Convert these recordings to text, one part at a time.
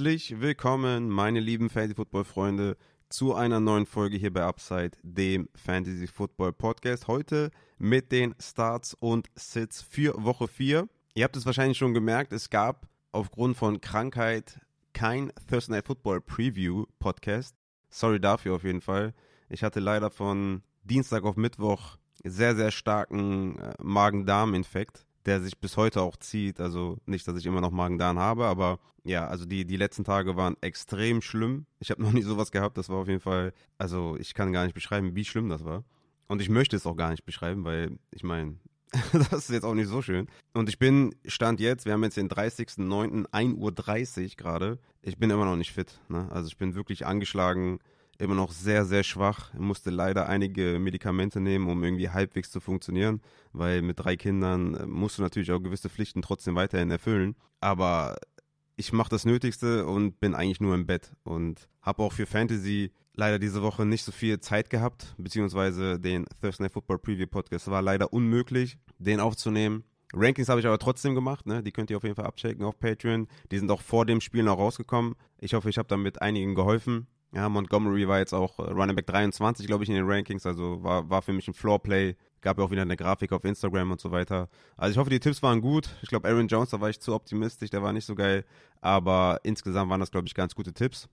Herzlich willkommen, meine lieben Fantasy Football Freunde, zu einer neuen Folge hier bei Upside, dem Fantasy Football Podcast. Heute mit den Starts und Sits für Woche 4. Ihr habt es wahrscheinlich schon gemerkt, es gab aufgrund von Krankheit kein Thursday Night Football Preview Podcast. Sorry dafür auf jeden Fall. Ich hatte leider von Dienstag auf Mittwoch sehr, sehr starken äh, Magen-Darm-Infekt, der sich bis heute auch zieht. Also nicht, dass ich immer noch Magen-Darm habe, aber ja, also die, die letzten Tage waren extrem schlimm. Ich habe noch nie sowas gehabt. Das war auf jeden Fall, also ich kann gar nicht beschreiben, wie schlimm das war. Und ich möchte es auch gar nicht beschreiben, weil ich meine, das ist jetzt auch nicht so schön. Und ich bin, Stand jetzt, wir haben jetzt den 30.09., 1.30 Uhr gerade. Ich bin immer noch nicht fit. Ne? Also ich bin wirklich angeschlagen, immer noch sehr, sehr schwach. Ich musste leider einige Medikamente nehmen, um irgendwie halbwegs zu funktionieren, weil mit drei Kindern äh, musst du natürlich auch gewisse Pflichten trotzdem weiterhin erfüllen. Aber ich mache das Nötigste und bin eigentlich nur im Bett und habe auch für Fantasy leider diese Woche nicht so viel Zeit gehabt, beziehungsweise den Thursday Night Football Preview Podcast war leider unmöglich, den aufzunehmen. Rankings habe ich aber trotzdem gemacht, ne? Die könnt ihr auf jeden Fall abchecken auf Patreon. Die sind auch vor dem Spiel noch rausgekommen. Ich hoffe, ich habe damit einigen geholfen. Ja, Montgomery war jetzt auch äh, Running Back 23, glaube ich, in den Rankings, also war, war für mich ein Floorplay. Gab ja auch wieder eine Grafik auf Instagram und so weiter. Also ich hoffe, die Tipps waren gut. Ich glaube, Aaron Jones, da war ich zu optimistisch, der war nicht so geil. Aber insgesamt waren das, glaube ich, ganz gute Tipps.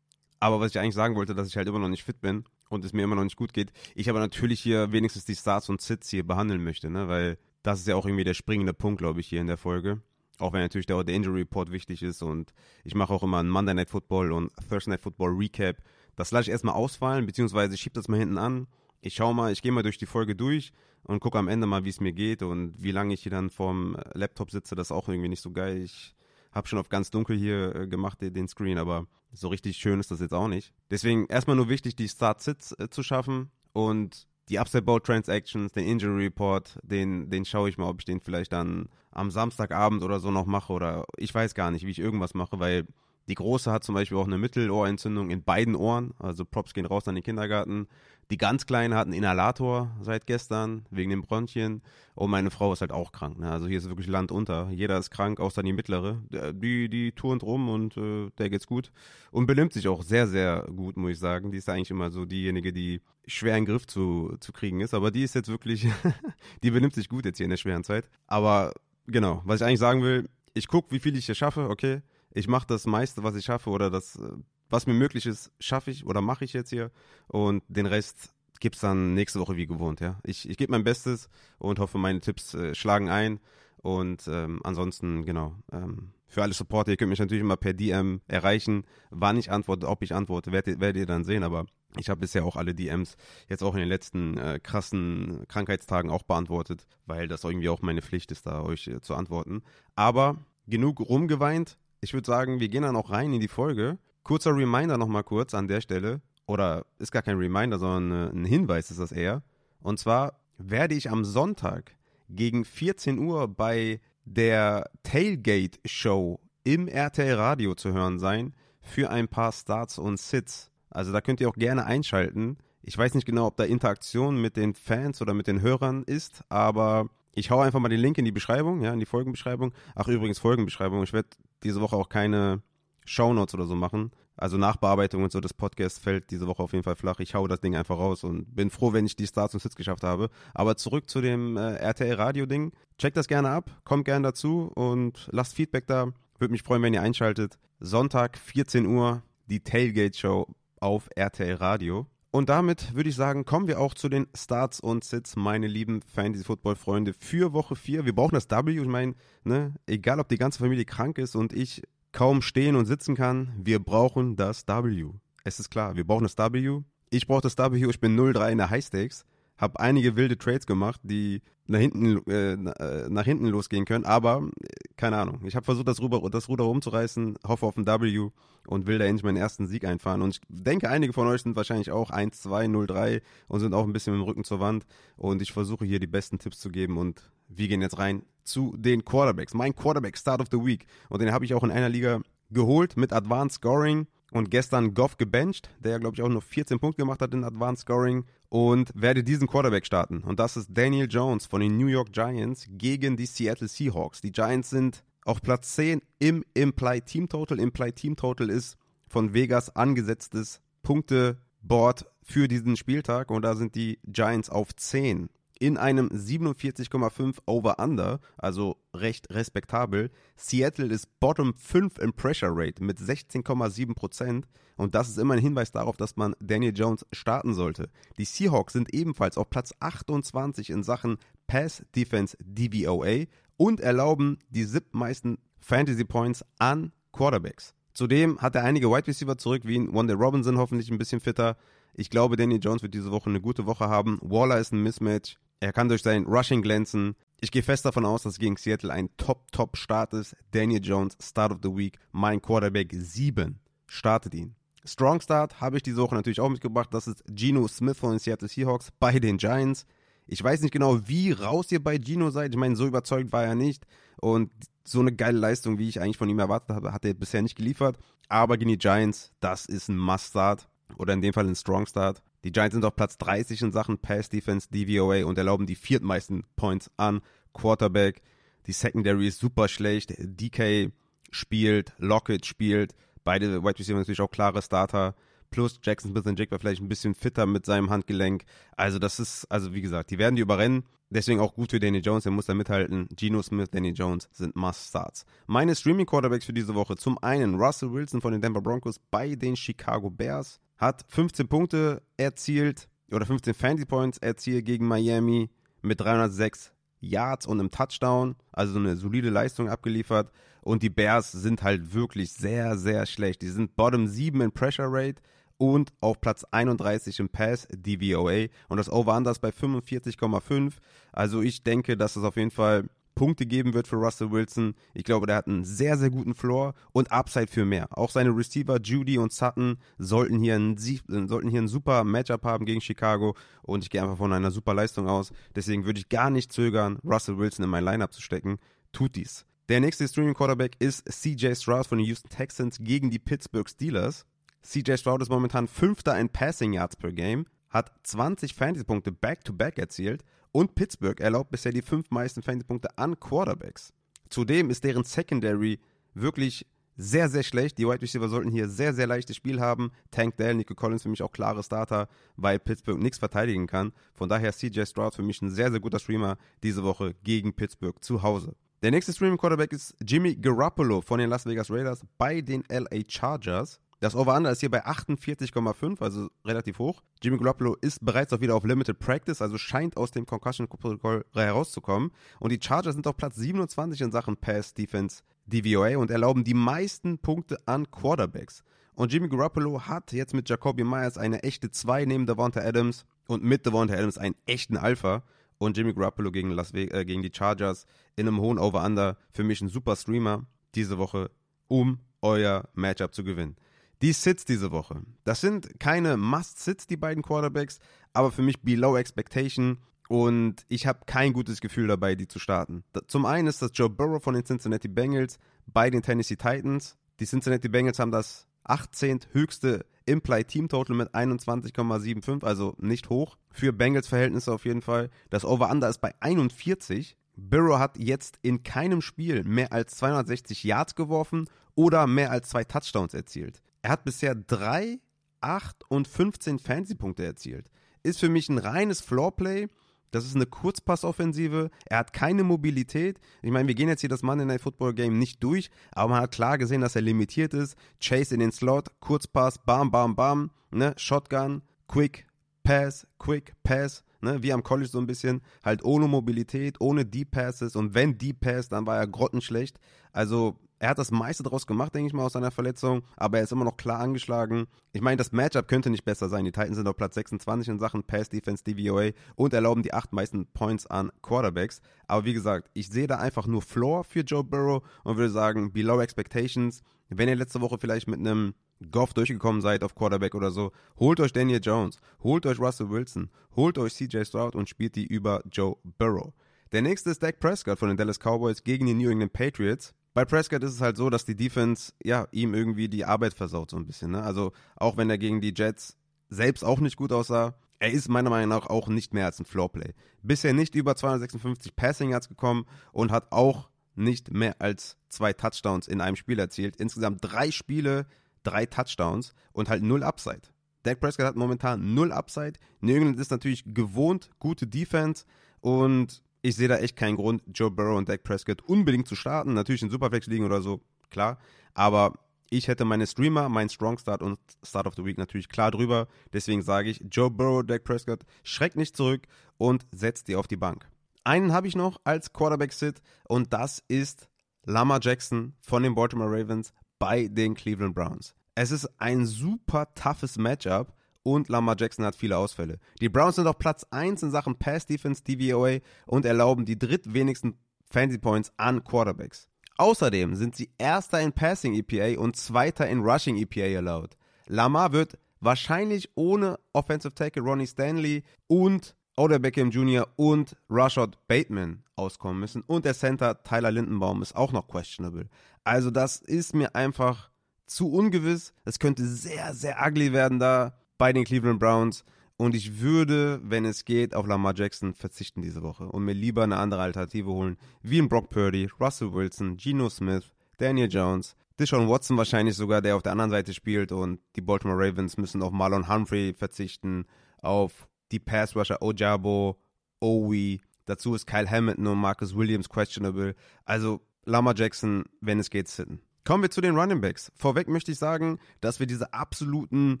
Aber was ich eigentlich sagen wollte, dass ich halt immer noch nicht fit bin und es mir immer noch nicht gut geht. Ich aber natürlich hier wenigstens die Starts und Sits hier behandeln möchte, ne? Weil das ist ja auch irgendwie der springende Punkt, glaube ich, hier in der Folge. Auch wenn natürlich der, der Injury Report wichtig ist und ich mache auch immer einen Monday Night Football und Thursday Night Football Recap. Das lasse ich erstmal ausfallen, beziehungsweise schiebe das mal hinten an. Ich schaue mal, ich gehe mal durch die Folge durch und gucke am Ende mal, wie es mir geht und wie lange ich hier dann vorm Laptop sitze. Das ist auch irgendwie nicht so geil. Ich habe schon auf ganz dunkel hier äh, gemacht, den Screen, aber so richtig schön ist das jetzt auch nicht. Deswegen erstmal nur wichtig, die Start-Sits äh, zu schaffen und die Upside Bowl Transactions, den Injury Report, den, den schaue ich mal, ob ich den vielleicht dann am Samstagabend oder so noch mache oder ich weiß gar nicht, wie ich irgendwas mache, weil die Große hat zum Beispiel auch eine Mittelohrentzündung in beiden Ohren. Also Props gehen raus an den Kindergarten. Die ganz Kleine hat einen Inhalator seit gestern wegen den Bronchien. Und meine Frau ist halt auch krank. Ne? Also hier ist wirklich Land unter. Jeder ist krank, außer die mittlere. Die, die turnt rum und äh, der geht's gut. Und benimmt sich auch sehr, sehr gut, muss ich sagen. Die ist eigentlich immer so diejenige, die schwer in den Griff zu, zu kriegen ist. Aber die ist jetzt wirklich, die benimmt sich gut jetzt hier in der schweren Zeit. Aber genau, was ich eigentlich sagen will, ich gucke, wie viel ich hier schaffe, okay ich mache das meiste, was ich schaffe oder das, äh, was mir möglich ist, schaffe ich oder mache ich jetzt hier und den Rest gibt es dann nächste Woche wie gewohnt, ja. Ich, ich gebe mein Bestes und hoffe, meine Tipps äh, schlagen ein und ähm, ansonsten, genau, ähm, für alle Supporter, ihr könnt mich natürlich immer per DM erreichen. Wann ich antworte, ob ich antworte, werdet, werdet ihr dann sehen, aber ich habe bisher auch alle DMs jetzt auch in den letzten äh, krassen Krankheitstagen auch beantwortet, weil das irgendwie auch meine Pflicht ist, da euch äh, zu antworten. Aber genug rumgeweint, ich würde sagen, wir gehen dann auch rein in die Folge. Kurzer Reminder nochmal kurz an der Stelle. Oder ist gar kein Reminder, sondern äh, ein Hinweis ist das eher. Und zwar werde ich am Sonntag gegen 14 Uhr bei der Tailgate Show im RTL Radio zu hören sein für ein paar Starts und Sits. Also da könnt ihr auch gerne einschalten. Ich weiß nicht genau, ob da Interaktion mit den Fans oder mit den Hörern ist, aber ich hau einfach mal den Link in die Beschreibung, ja, in die Folgenbeschreibung. Ach, übrigens Folgenbeschreibung. Ich werde diese Woche auch keine Shownotes oder so machen. Also Nachbearbeitung und so des Podcasts fällt diese Woche auf jeden Fall flach. Ich hau das Ding einfach raus und bin froh, wenn ich die Starts und Sits geschafft habe. Aber zurück zu dem äh, RTL Radio Ding. Checkt das gerne ab, kommt gerne dazu und lasst Feedback da. Würde mich freuen, wenn ihr einschaltet. Sonntag 14 Uhr die Tailgate Show auf RTL Radio. Und damit würde ich sagen, kommen wir auch zu den Starts und Sits, meine lieben Fantasy-Football-Freunde, für Woche 4. Wir brauchen das W. Ich meine, ne, egal ob die ganze Familie krank ist und ich kaum stehen und sitzen kann, wir brauchen das W. Es ist klar, wir brauchen das W. Ich brauche das W. Ich bin 0-3 in der High Stakes habe einige wilde Trades gemacht, die nach hinten, äh, äh, nach hinten losgehen können, aber äh, keine Ahnung. Ich habe versucht, das, Ruder, das Ruder rumzureißen, hoffe auf ein W und will da endlich meinen ersten Sieg einfahren. Und ich denke, einige von euch sind wahrscheinlich auch 1, 2, 0, 3 und sind auch ein bisschen mit dem Rücken zur Wand. Und ich versuche hier die besten Tipps zu geben und wir gehen jetzt rein zu den Quarterbacks. Mein Quarterback Start of the Week. Und den habe ich auch in einer Liga geholt mit Advanced Scoring und gestern Goff gebencht, der ja, glaube ich, auch nur 14 Punkte gemacht hat in Advanced Scoring und werde diesen Quarterback starten. Und das ist Daniel Jones von den New York Giants gegen die Seattle Seahawks. Die Giants sind Auf Platz 10 im Implied Team Total. Implied Team Total ist von Vegas angesetztes Punkteboard für diesen Spieltag und da sind die Giants auf 10 in einem 47,5 Over-Under, also recht respektabel. Seattle ist Bottom 5 im Pressure Rate mit 16,7% und das ist immer ein Hinweis darauf, dass man Daniel Jones starten sollte. Die Seahawks sind ebenfalls auf Platz 28 in Sachen Pass Defense DVOA und erlauben die siebtmeisten Fantasy Points an Quarterbacks. Zudem hat er einige Wide Receiver zurück, wie Wanda Robinson hoffentlich ein bisschen fitter. Ich glaube, Daniel Jones wird diese Woche eine gute Woche haben. Waller ist ein Mismatch. Er kann durch sein Rushing glänzen. Ich gehe fest davon aus, dass gegen Seattle ein Top-Top-Start ist. Daniel Jones, Start of the Week, mein Quarterback 7. Startet ihn. Strong Start habe ich diese Woche natürlich auch mitgebracht. Das ist Geno Smith von den Seattle Seahawks bei den Giants. Ich weiß nicht genau, wie raus ihr bei Geno seid. Ich meine, so überzeugt war er nicht. Und so eine geile Leistung, wie ich eigentlich von ihm erwartet habe, hat er bisher nicht geliefert. Aber gegen die Giants, das ist ein Must-Start. Oder in dem Fall ein Strong Start. Die Giants sind auf Platz 30 in Sachen Pass Defense, DVOA und erlauben die viertmeisten Points an Quarterback. Die Secondary ist super schlecht. DK spielt, Lockett spielt. Beide Wide Receiver natürlich auch klare Starter. Plus Jackson Smith und Jake war vielleicht ein bisschen fitter mit seinem Handgelenk. Also das ist, also wie gesagt, die werden die überrennen. Deswegen auch gut für Danny Jones, der muss da mithalten. Geno Smith, Danny Jones sind Must-Starts. Meine Streaming-Quarterbacks für diese Woche. Zum einen Russell Wilson von den Denver Broncos bei den Chicago Bears hat 15 Punkte erzielt oder 15 Fantasy Points erzielt gegen Miami mit 306 Yards und einem Touchdown, also eine solide Leistung abgeliefert. Und die Bears sind halt wirklich sehr, sehr schlecht. Die sind Bottom 7 in Pressure Rate und auf Platz 31 im Pass DVOA und das Over-Under ist bei 45,5. Also ich denke, dass es auf jeden Fall Punkte geben wird für Russell Wilson. Ich glaube, der hat einen sehr, sehr guten Floor und Upside für mehr. Auch seine Receiver Judy und Sutton sollten hier ein, sollten hier ein super Matchup haben gegen Chicago und ich gehe einfach von einer super Leistung aus. Deswegen würde ich gar nicht zögern, Russell Wilson in mein Lineup zu stecken. Tut dies. Der nächste Streaming Quarterback ist CJ Stroud von den Houston Texans gegen die Pittsburgh Steelers. CJ Stroud ist momentan Fünfter in Passing Yards per Game, hat 20 Fantasy-Punkte back-to-back erzielt und Pittsburgh erlaubt bisher die fünf meisten Fantasy-Punkte an Quarterbacks. Zudem ist deren Secondary wirklich sehr, sehr schlecht. Die Wide Receiver sollten hier sehr, sehr leichtes Spiel haben. Tank Dell, Nico Collins für mich auch klare Starter, weil Pittsburgh nichts verteidigen kann. Von daher CJ Stroud für mich ein sehr, sehr guter Streamer diese Woche gegen Pittsburgh zu Hause. Der nächste Streaming Quarterback ist Jimmy Garoppolo von den Las Vegas Raiders bei den LA Chargers. Das Over-Under ist hier bei 48,5, also relativ hoch. Jimmy Garoppolo ist bereits auch wieder auf Limited Practice, also scheint aus dem Concussion-Protokoll herauszukommen. Und die Chargers sind auf Platz 27 in Sachen Pass Defense DVOA und erlauben die meisten Punkte an Quarterbacks. Und Jimmy Garoppolo hat jetzt mit Jacoby Myers eine echte 2 neben Devonta Adams und mit Devonta Adams einen echten Alpha. Und Jimmy Garoppolo gegen, Las äh, gegen die Chargers in einem hohen Over-Under. Für mich ein super Streamer diese Woche, um euer Matchup zu gewinnen. Die Sits diese Woche. Das sind keine Must-Sits, die beiden Quarterbacks, aber für mich below expectation und ich habe kein gutes Gefühl dabei, die zu starten. Zum einen ist das Joe Burrow von den Cincinnati Bengals bei den Tennessee Titans. Die Cincinnati Bengals haben das 18. höchste Implied Team Total mit 21,75, also nicht hoch. Für Bengals Verhältnisse auf jeden Fall. Das Over-Under ist bei 41. Burrow hat jetzt in keinem Spiel mehr als 260 Yards geworfen oder mehr als zwei Touchdowns erzielt. Er hat bisher 3, 8 und 15 Fantasy-Punkte erzielt. Ist für mich ein reines Floorplay. Das ist eine Kurzpassoffensive. Er hat keine Mobilität. Ich meine, wir gehen jetzt hier das Monday Night Football Game nicht durch, aber man hat klar gesehen, dass er limitiert ist. Chase in den Slot, Kurzpass, bam, bam, bam, ne? Shotgun, Quick, Pass, Quick, Pass, ne? Wie am College so ein bisschen. Halt ohne Mobilität, ohne Deep Passes und wenn Deep Pass, dann war er grottenschlecht. Also er hat das meiste daraus gemacht, denke ich mal, aus seiner Verletzung, aber er ist immer noch klar angeschlagen. Ich meine, das Matchup könnte nicht besser sein. Die Titans sind auf Platz 26 in Sachen Pass Defense DVOA und erlauben die acht meisten Points an Quarterbacks. Aber wie gesagt, ich sehe da einfach nur Floor für Joe Burrow und würde sagen, below expectations. Wenn ihr letzte Woche vielleicht mit einem Goff durchgekommen seid auf Quarterback oder so, holt euch Daniel Jones, holt euch Russell Wilson, holt euch CJ Stroud und spielt die über Joe Burrow. Der nächste ist Dak Prescott von den Dallas Cowboys gegen die New England Patriots bei Prescott ist es halt so, dass die Defense ja ihm irgendwie die Arbeit versaut so ein bisschen. Ne? Also auch wenn er gegen die Jets selbst auch nicht gut aussah, er ist meiner Meinung nach auch nicht mehr als ein Floorplay. Bisher nicht über 256 Passing Yards gekommen und hat auch nicht mehr als zwei Touchdowns in einem Spiel erzielt. Insgesamt drei Spiele, drei Touchdowns und halt null Upside. Dak Prescott hat momentan null Upside. New England ist natürlich gewohnt, gute Defense und ich sehe da echt keinen Grund, Joe Burrow und Dak Prescott unbedingt zu starten. Natürlich in Superflex liegen oder so, klar. Aber ich hätte meine Streamer, mein Strong Start und Start of the Week natürlich klar drüber. Deswegen sage ich, Joe Burrow, Dak Prescott, schreckt nicht zurück und setzt die auf die Bank. Einen habe ich noch als Quarterback-Sit und das ist Lama Jackson von den Baltimore Ravens bei den Cleveland Browns. Es ist ein super toughes Matchup und Lamar Jackson hat viele Ausfälle. Die Browns sind auf Platz 1 in Sachen Pass Defense DVOA und erlauben die drittwenigsten Fantasy Points an Quarterbacks. Außerdem sind sie erster in Passing EPA und zweiter in Rushing EPA erlaubt. Lamar wird wahrscheinlich ohne Offensive Tackle Ronnie Stanley und Odell Beckham Jr. und Rashad Bateman auskommen müssen. Und der Center Tyler Lindenbaum ist auch noch questionable. Also das ist mir einfach zu ungewiss. Es könnte sehr, sehr ugly werden da bei den Cleveland Browns. Und ich würde, wenn es geht, auf Lamar Jackson verzichten diese Woche und mir lieber eine andere Alternative holen, wie ein Brock Purdy, Russell Wilson, Geno Smith, Daniel Jones, Deshaun Watson wahrscheinlich sogar, der auf der anderen Seite spielt und die Baltimore Ravens müssen auf Marlon Humphrey verzichten, auf die Pass Rusher Ojabo, Owie, dazu ist Kyle Hamilton und Marcus Williams questionable. Also Lamar Jackson, wenn es geht, sitten. Kommen wir zu den Running Backs. Vorweg möchte ich sagen, dass wir diese absoluten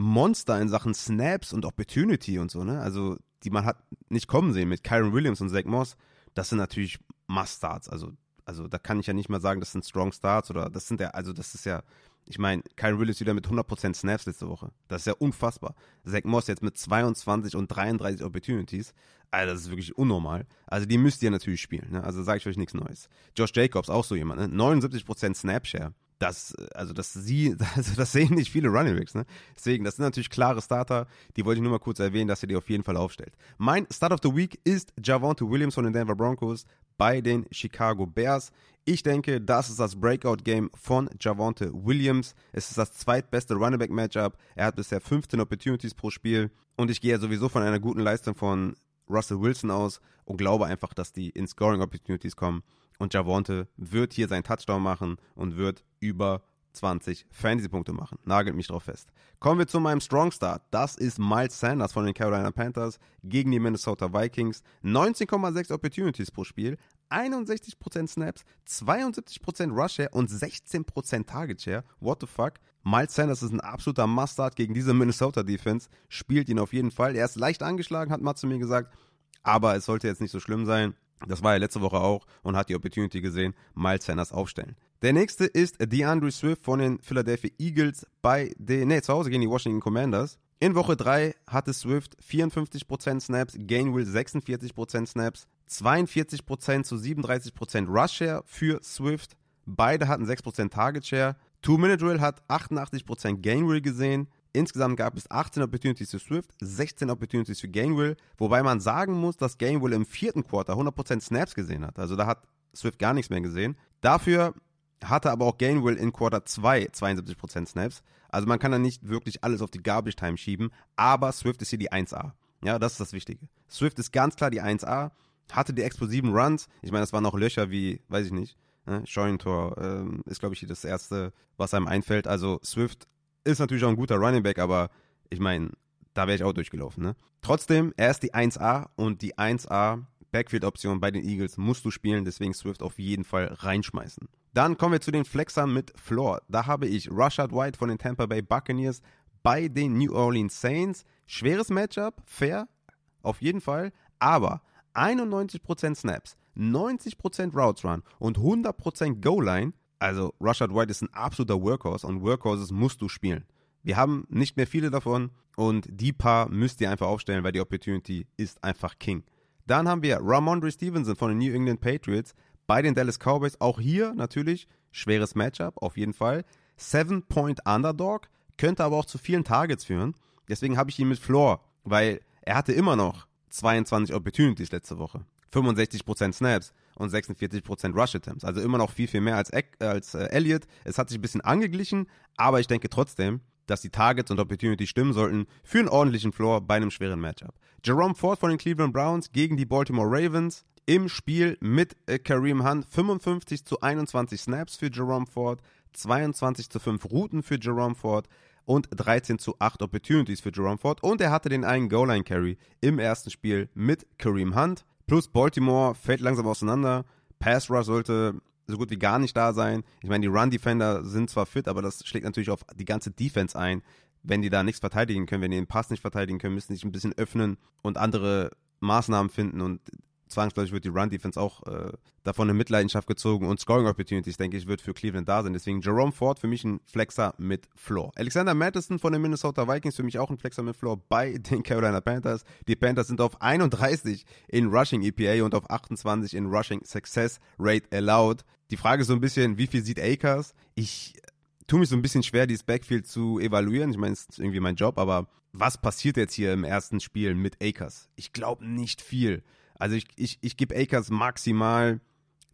Monster in Sachen Snaps und Opportunity und so, ne? Also, die man hat nicht kommen sehen mit Kyron Williams und Zach Moss. Das sind natürlich Must-Starts. Also, also, da kann ich ja nicht mal sagen, das sind Strong Starts oder das sind ja, also, das ist ja, ich meine, Kyron Williams wieder mit 100% Snaps letzte Woche. Das ist ja unfassbar. Zach Moss jetzt mit 22 und 33 Opportunities. Also das ist wirklich unnormal. Also die müsst ihr natürlich spielen. Ne? Also sage ich euch nichts Neues. Josh Jacobs, auch so jemand. Ne? 79% Snapshare. Das, also das, sie, also das sehen nicht viele Running Backs. Ne? Deswegen, das sind natürlich klare Starter. Die wollte ich nur mal kurz erwähnen, dass ihr die auf jeden Fall aufstellt. Mein Start of the Week ist Javonte Williams von den Denver Broncos bei den Chicago Bears. Ich denke, das ist das Breakout-Game von Javonte Williams. Es ist das zweitbeste Running Back Matchup. Er hat bisher 15 Opportunities pro Spiel. Und ich gehe ja sowieso von einer guten Leistung von Russell Wilson aus und glaube einfach, dass die in Scoring Opportunities kommen. Und Javonte wird hier seinen Touchdown machen und wird über 20 Fantasy-Punkte machen. Nagelt mich drauf fest. Kommen wir zu meinem Strong Start. Das ist Miles Sanders von den Carolina Panthers gegen die Minnesota Vikings. 19,6 Opportunities pro Spiel, 61% Snaps, 72% Rush Share und 16% Target Share. What the fuck? Miles Sanders ist ein absoluter Mustard gegen diese Minnesota Defense. Spielt ihn auf jeden Fall. Er ist leicht angeschlagen, hat Matt zu mir gesagt. Aber es sollte jetzt nicht so schlimm sein. Das war er letzte Woche auch und hat die Opportunity gesehen. Miles Sanders aufstellen. Der nächste ist DeAndre Swift von den Philadelphia Eagles bei den, nee, zu Hause gegen die Washington Commanders. In Woche 3 hatte Swift 54% Snaps, Gainwell 46% Snaps, 42% zu 37% Rush Share für Swift. Beide hatten 6% Target Share. Two-Minute-Drill hat 88% Gainwell gesehen. Insgesamt gab es 18 Opportunities für Swift, 16 Opportunities für Gainwell, wobei man sagen muss, dass Gainwell im vierten Quarter 100% Snaps gesehen hat. Also da hat Swift gar nichts mehr gesehen. Dafür hatte aber auch Gainwell in Quarter 2 72% Snaps. Also man kann da nicht wirklich alles auf die Garbage Time schieben, aber Swift ist hier die 1A. Ja, das ist das Wichtige. Swift ist ganz klar die 1A, hatte die explosiven Runs. Ich meine, das waren auch Löcher wie, weiß ich nicht, ne? Scheunentor ähm, ist, glaube ich, das erste, was einem einfällt. Also Swift ist natürlich auch ein guter Running Back, aber ich meine, da wäre ich auch durchgelaufen. Ne? Trotzdem, er ist die 1A und die 1A Backfield-Option bei den Eagles musst du spielen, deswegen Swift auf jeden Fall reinschmeißen. Dann kommen wir zu den Flexern mit Floor. Da habe ich Rashad White von den Tampa Bay Buccaneers bei den New Orleans Saints. Schweres Matchup, fair, auf jeden Fall, aber 91% Snaps, 90% Routes Run und 100% Goal-Line. Also Rashad White ist ein absoluter Workhorse und Workhorses musst du spielen. Wir haben nicht mehr viele davon und die paar müsst ihr einfach aufstellen, weil die Opportunity ist einfach King. Dann haben wir Ramondre Stevenson von den New England Patriots bei den Dallas Cowboys. Auch hier natürlich schweres Matchup, auf jeden Fall. Seven Point Underdog, könnte aber auch zu vielen Targets führen. Deswegen habe ich ihn mit Floor, weil er hatte immer noch 22 Opportunities letzte Woche. 65% Snaps und 46% Rush Attempts. Also immer noch viel, viel mehr als, als äh, Elliott. Es hat sich ein bisschen angeglichen, aber ich denke trotzdem, dass die Targets und Opportunity stimmen sollten für einen ordentlichen Floor bei einem schweren Matchup. Jerome Ford von den Cleveland Browns gegen die Baltimore Ravens. im Spiel mit äh, Kareem Hunt. 55 zu 21 Snaps für Jerome Ford, 22 zu 5 Routen für Jerome Ford und 13 zu 8 Opportunities für Jerome Ford. Und er hatte den einen Goal-Line-Carry im ersten Spiel mit Kareem Hunt. Plus Baltimore fällt langsam auseinander. Pass Rush sollte so gut wie gar nicht da sein. Ich meine, die Run-Defender sind zwar fit, aber das schlägt natürlich auf die ganze Defense ein. Wenn die da nichts verteidigen können, wenn die den Pass nicht verteidigen können, müssen die sich ein bisschen öffnen und andere Maßnahmen finden. Und zwangsläufig wird die Run-Defense auch äh, davon in Mitleidenschaft gezogen und Scoring Opportunities, denke ich, wird für Cleveland da sein. Deswegen Jerome Ford für mich ein Flexer mit Floor. Alexander Madison von den Minnesota Vikings für mich auch ein Flexer mit Floor bei den Carolina Panthers. Die Panthers sind auf 31 in Rushing EPA und auf 28 in Rushing Success Rate Allowed. Die Frage ist so ein bisschen, wie viel sieht Akers? Ich tue mich so ein bisschen schwer, dieses Backfield zu evaluieren. Ich meine, es ist irgendwie mein Job, aber was passiert jetzt hier im ersten Spiel mit Akers? Ich glaube nicht viel. Also ich, ich, ich gebe Akers maximal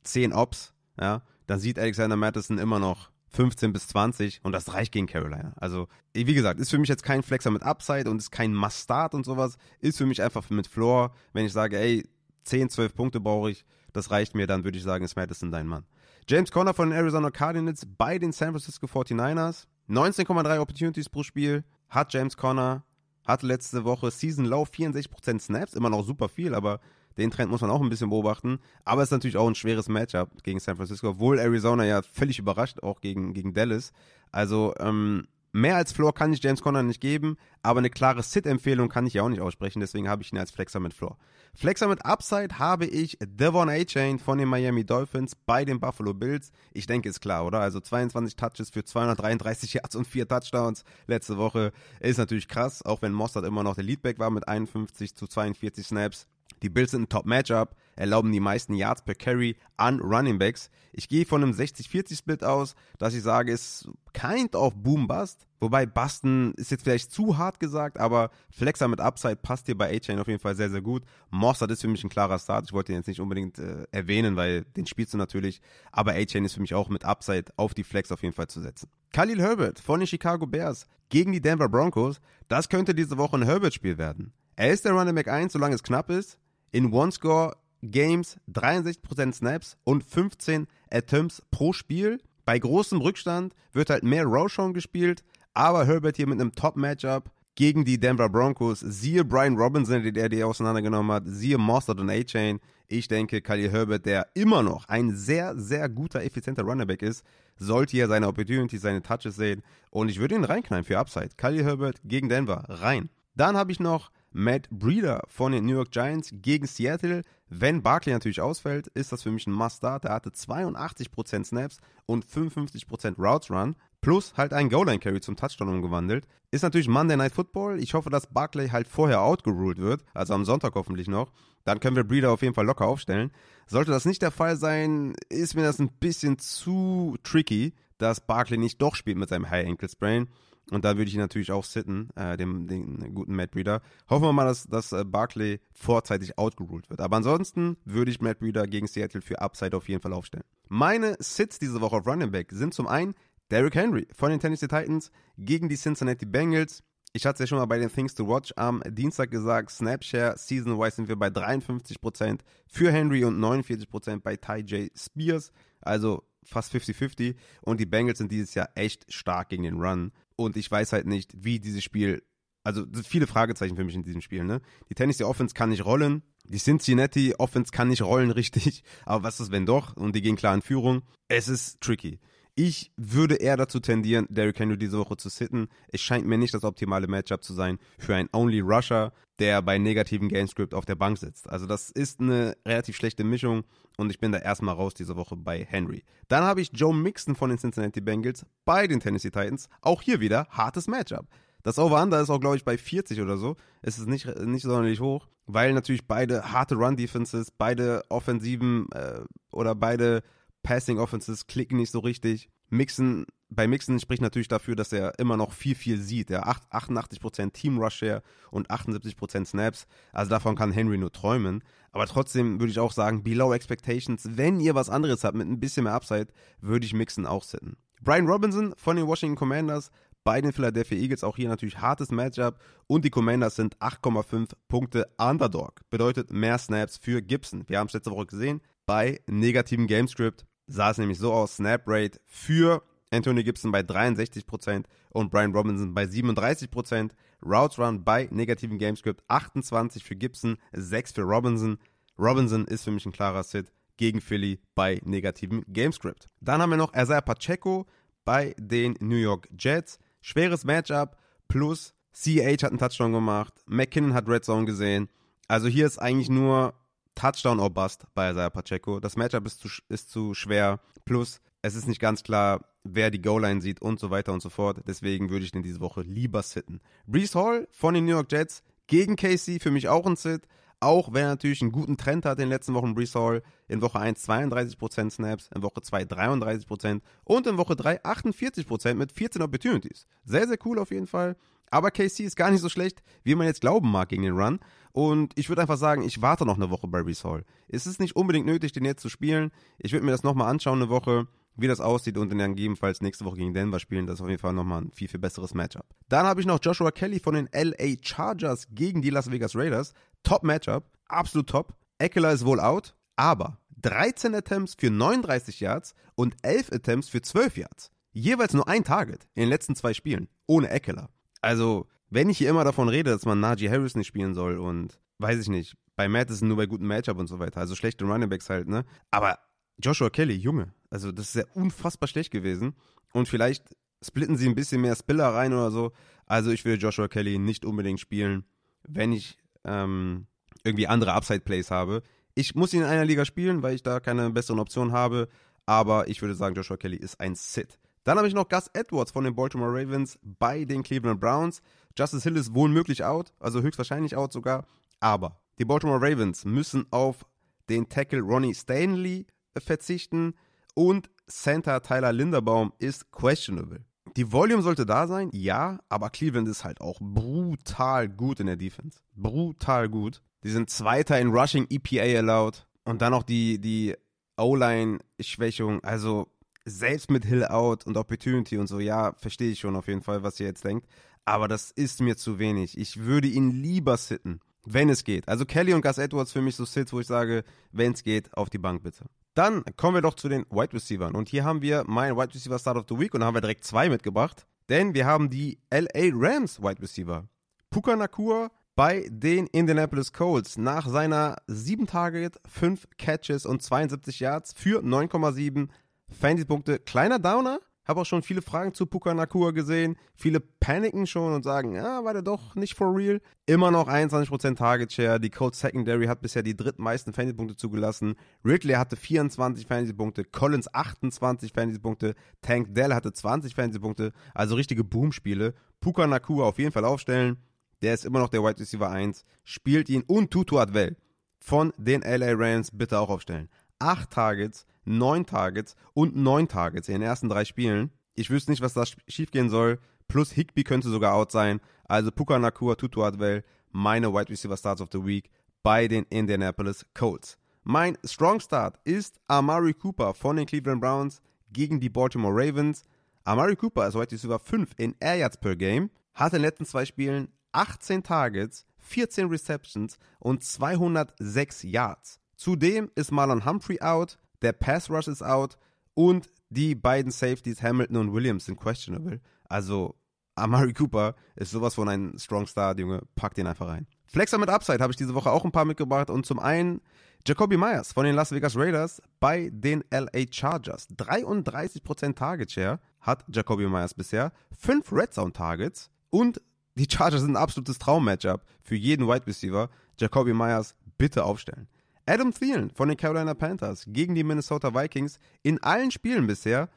10 Ops, ja, dann sieht Alexander Madison immer noch 15 bis 20 und das reicht gegen Carolina. Also, wie gesagt, ist für mich jetzt kein Flexer mit Upside und ist kein Must-Start und sowas. Ist für mich einfach mit Floor. Wenn ich sage, ey, 10, 12 Punkte brauche ich, das reicht mir, dann würde ich sagen, ist Madison dein Mann. James Conner von den Arizona Cardinals bei den San Francisco 49ers. 19,3 Opportunities pro Spiel hat James Conner. Hatte letzte Woche Season Low 64% Snaps, immer noch super viel, aber den Trend muss man auch ein bisschen beobachten. Aber es ist natürlich auch ein schweres Matchup gegen San Francisco, obwohl Arizona ja völlig überrascht, auch gegen, gegen Dallas. Also ähm, mehr als Floor kann ich James Conner nicht geben, aber eine klare Sit-Empfehlung kann ich ja auch nicht aussprechen, deswegen habe ich ihn als Flexer mit Floor. Flexer mit Upside habe ich Devon A-Chain von den Miami Dolphins bei den Buffalo Bills. Ich denke, ist klar, oder? Also 22 Touches für 233 Yards und 4 Touchdowns letzte Woche ist natürlich krass, auch wenn Mossad immer noch der Leadback war mit 51 zu 42 Snaps. Die Bills sind ein Top-Matchup, erlauben die meisten Yards per Carry an Running Backs. Ich gehe von einem 60-40-Split aus, dass ich sage, ist kind of Boom-Bust. Wobei Busten ist jetzt vielleicht zu hart gesagt, aber Flexer mit Upside passt hier bei A-Chain auf jeden Fall sehr, sehr gut. Mossad ist für mich ein klarer Start. Ich wollte ihn jetzt nicht unbedingt äh, erwähnen, weil den spielst du natürlich. Aber A-Chain ist für mich auch mit Upside auf die Flex auf jeden Fall zu setzen. Khalil Herbert von den Chicago Bears gegen die Denver Broncos. Das könnte diese Woche ein Herbert-Spiel werden. Er ist der Running Back 1, solange es knapp ist in One-Score-Games 63% Snaps und 15 Attempts pro Spiel. Bei großem Rückstand wird halt mehr Roshan gespielt, aber Herbert hier mit einem Top-Matchup gegen die Denver Broncos. Siehe Brian Robinson, der die auseinandergenommen hat, siehe Mostert und A-Chain. Ich denke, Khalil Herbert, der immer noch ein sehr, sehr guter, effizienter Runnerback ist, sollte hier seine Opportunities, seine Touches sehen. Und ich würde ihn reinknallen für Upside. Khalil Herbert gegen Denver, rein. Dann habe ich noch Matt Breeder von den New York Giants gegen Seattle. Wenn Barkley natürlich ausfällt, ist das für mich ein Must-Start. Er hatte 82% Snaps und 55% Routes Run. Plus halt einen Goal-Line-Carry zum Touchdown umgewandelt. Ist natürlich Monday Night Football. Ich hoffe, dass Barkley halt vorher outgeruled wird, also am Sonntag hoffentlich noch. Dann können wir Breeder auf jeden Fall locker aufstellen. Sollte das nicht der Fall sein, ist mir das ein bisschen zu tricky, dass Barkley nicht doch spielt mit seinem High Ankle Sprain. Und da würde ich ihn natürlich auch sitten, äh, dem, den guten Matt Breeder. Hoffen wir mal, dass, dass äh, vorzeitig outgeruled wird. Aber ansonsten würde ich Matt Breeder gegen Seattle für Upside auf jeden Fall aufstellen. Meine Sits diese Woche auf Running Back sind zum einen Derrick Henry von den Tennessee Titans gegen die Cincinnati Bengals. Ich hatte es ja schon mal bei den Things to Watch am Dienstag gesagt, Snapshare Season-wise sind wir bei 53% für Henry und 49% bei Ty J. Spears. Also fast 50-50 und die Bengals sind dieses Jahr echt stark gegen den Run und ich weiß halt nicht, wie dieses Spiel, also viele Fragezeichen für mich in diesem Spiel, ne? Die Tennessee Offense kann nicht rollen, die Cincinnati Offense kann nicht rollen richtig, aber was ist, wenn doch? Und die gehen klar in Führung. Es ist tricky. Ich würde eher dazu tendieren, Derrick Henry diese Woche zu sitten. Es scheint mir nicht das optimale Matchup zu sein für einen Only Rusher, der bei negativen Gamescript auf der Bank sitzt. Also das ist eine relativ schlechte Mischung und ich bin da erstmal raus diese Woche bei Henry. Dann habe ich Joe Mixon von den Cincinnati Bengals bei den Tennessee Titans. Auch hier wieder hartes Matchup. Das Over-Under ist auch, glaube ich, bei 40 oder so. Es ist nicht, nicht sonderlich hoch, weil natürlich beide harte Run-Defenses, beide Offensiven äh, oder beide Passing Offenses klicken nicht so richtig. Mixen, bei Mixen spricht natürlich dafür, dass er immer noch viel, viel sieht. Er hat 88% Team Rush Share und 78% Snaps. Also davon kann Henry nur träumen. Aber trotzdem würde ich auch sagen, below expectations. Wenn ihr was anderes habt mit ein bisschen mehr Upside, würde ich Mixen auch sitten. Brian Robinson von den Washington Commanders bei den Philadelphia Eagles. Auch hier natürlich hartes Matchup. Und die Commanders sind 8,5 Punkte Underdog. Bedeutet mehr Snaps für Gibson. Wir haben es letzte Woche gesehen. Bei negativen Gamescript sah es nämlich so aus. Snap Rate für Anthony Gibson bei 63% und Brian Robinson bei 37%. Routes Run bei negativen Gamescript 28 für Gibson, 6 für Robinson. Robinson ist für mich ein klarer Sit gegen Philly bei negativem Gamescript. Dann haben wir noch Isaiah Pacheco bei den New York Jets. Schweres Matchup plus CH hat einen Touchdown gemacht, McKinnon hat Red Zone gesehen. Also hier ist eigentlich nur Touchdown or Bust bei Isaiah Pacheco. Das Matchup ist zu, ist zu schwer. Plus es ist nicht ganz klar, wer die Goal-Line sieht und so weiter und so fort. Deswegen würde ich den diese Woche lieber sitten. Brees Hall von den New York Jets gegen Casey, für mich auch ein Sit. Auch wenn er natürlich einen guten Trend hat in den letzten Wochen, Brees Hall. In Woche 1 32% Snaps, in Woche 2 33% und in Woche 3 48% mit 14 Opportunities. Sehr, sehr cool auf jeden Fall. Aber KC ist gar nicht so schlecht, wie man jetzt glauben mag gegen den Run. Und ich würde einfach sagen, ich warte noch eine Woche bei Brees Hall. Es ist nicht unbedingt nötig, den jetzt zu spielen. Ich würde mir das nochmal anschauen, eine Woche wie das aussieht und dann gegebenenfalls nächste Woche gegen Denver spielen. Das ist auf jeden Fall nochmal ein viel, viel besseres Matchup. Dann habe ich noch Joshua Kelly von den LA Chargers gegen die Las Vegas Raiders. Top Matchup, absolut top. Eckler ist wohl out, aber 13 Attempts für 39 Yards und 11 Attempts für 12 Yards. Jeweils nur ein Target in den letzten zwei Spielen, ohne Eckler. Also, wenn ich hier immer davon rede, dass man Najee Harris nicht spielen soll und weiß ich nicht, bei Madison nur bei guten Matchup und so weiter, also schlechte Running Backs halt, ne? Aber Joshua Kelly, Junge, also das ist ja unfassbar schlecht gewesen. Und vielleicht splitten sie ein bisschen mehr Spiller rein oder so. Also ich würde Joshua Kelly nicht unbedingt spielen, wenn ich ähm, irgendwie andere Upside-Plays habe. Ich muss ihn in einer Liga spielen, weil ich da keine besseren Optionen habe. Aber ich würde sagen, Joshua Kelly ist ein Sit. Dann habe ich noch Gus Edwards von den Baltimore Ravens bei den Cleveland Browns. Justice Hill ist wohl möglich out, also höchstwahrscheinlich out sogar. Aber die Baltimore Ravens müssen auf den Tackle Ronnie Stanley verzichten und Center Tyler Linderbaum ist questionable. Die Volume sollte da sein, ja, aber Cleveland ist halt auch brutal gut in der Defense. Brutal gut. Die sind Zweiter in Rushing EPA allowed und dann noch die, die O-Line-Schwächung. Also selbst mit Hill out und Opportunity und so, ja, verstehe ich schon auf jeden Fall, was ihr jetzt denkt. Aber das ist mir zu wenig. Ich würde ihn lieber sitten, wenn es geht. Also Kelly und Gus Edwards für mich so Sits, wo ich sage, wenn es geht, auf die Bank bitte. Dann kommen wir doch zu den Wide Receivers. Und hier haben wir mein Wide Receiver Start of the Week und da haben wir direkt zwei mitgebracht. Denn wir haben die LA Rams Wide Receiver. Puka Nakua bei den Indianapolis Colts nach seiner 7 Target, 5 Catches und 72 Yards für 9,7 Fantasy-Punkte. Kleiner Downer, habe auch schon viele Fragen zu Puka Nakua gesehen. Viele paniken schon und sagen, ja, war der doch nicht for real. Immer noch 21% Target Share. Die Colts Secondary hat bisher die drittmeisten Fantasy-Punkte zugelassen. Ridley hatte 24 Fantasy-Punkte, Collins 28 Fantasy-Punkte, Tank Dell hatte 20 Fantasy-Punkte. Also richtige Boom-Spiele. Puka Nakua auf jeden Fall aufstellen. Der ist immer noch der Wide Receiver 1. Spielt ihn und Tutu Adwell von den LA Rams bitte auch aufstellen. 8 Targets, 9 Targets und 9 Targets in den ersten drei Spielen. Ich wüsste nicht, was da schiefgehen soll. Plus Higby könnte sogar out sein. Also Puka Nakua, Tutu Adwell, meine Wide Receiver Starts of the Week bei den Indianapolis Colts. Mein Strong Start ist Amari Cooper von den Cleveland Browns gegen die Baltimore Ravens. Amari Cooper ist Wide Receiver 5 in Air Yards per Game, hat in den letzten zwei Spielen 18 Targets, 14 Receptions und 206 Yards. Zudem ist Marlon Humphrey out, der Pass Rush ist out und die beiden Safeties Hamilton und Williams sind questionable. Also Amari Cooper ist sowas von ein Strong Start, Junge. Pack den einfach rein. Flexer mit Upside habe ich diese Woche auch ein paar mitgebracht und zum einen Jacoby Myers von den Las Vegas Raiders bei den LA Chargers. 33% Target Share hat Jacoby Myers bisher, 5 Red Zone Targets und die Chargers sind ein absolutes Traum-Matchup für jeden Wide Receiver. Jacoby Myers bitte aufstellen. Adam Thielen von den Carolina Panthers gegen die Minnesota Vikings in allen Spielen bisher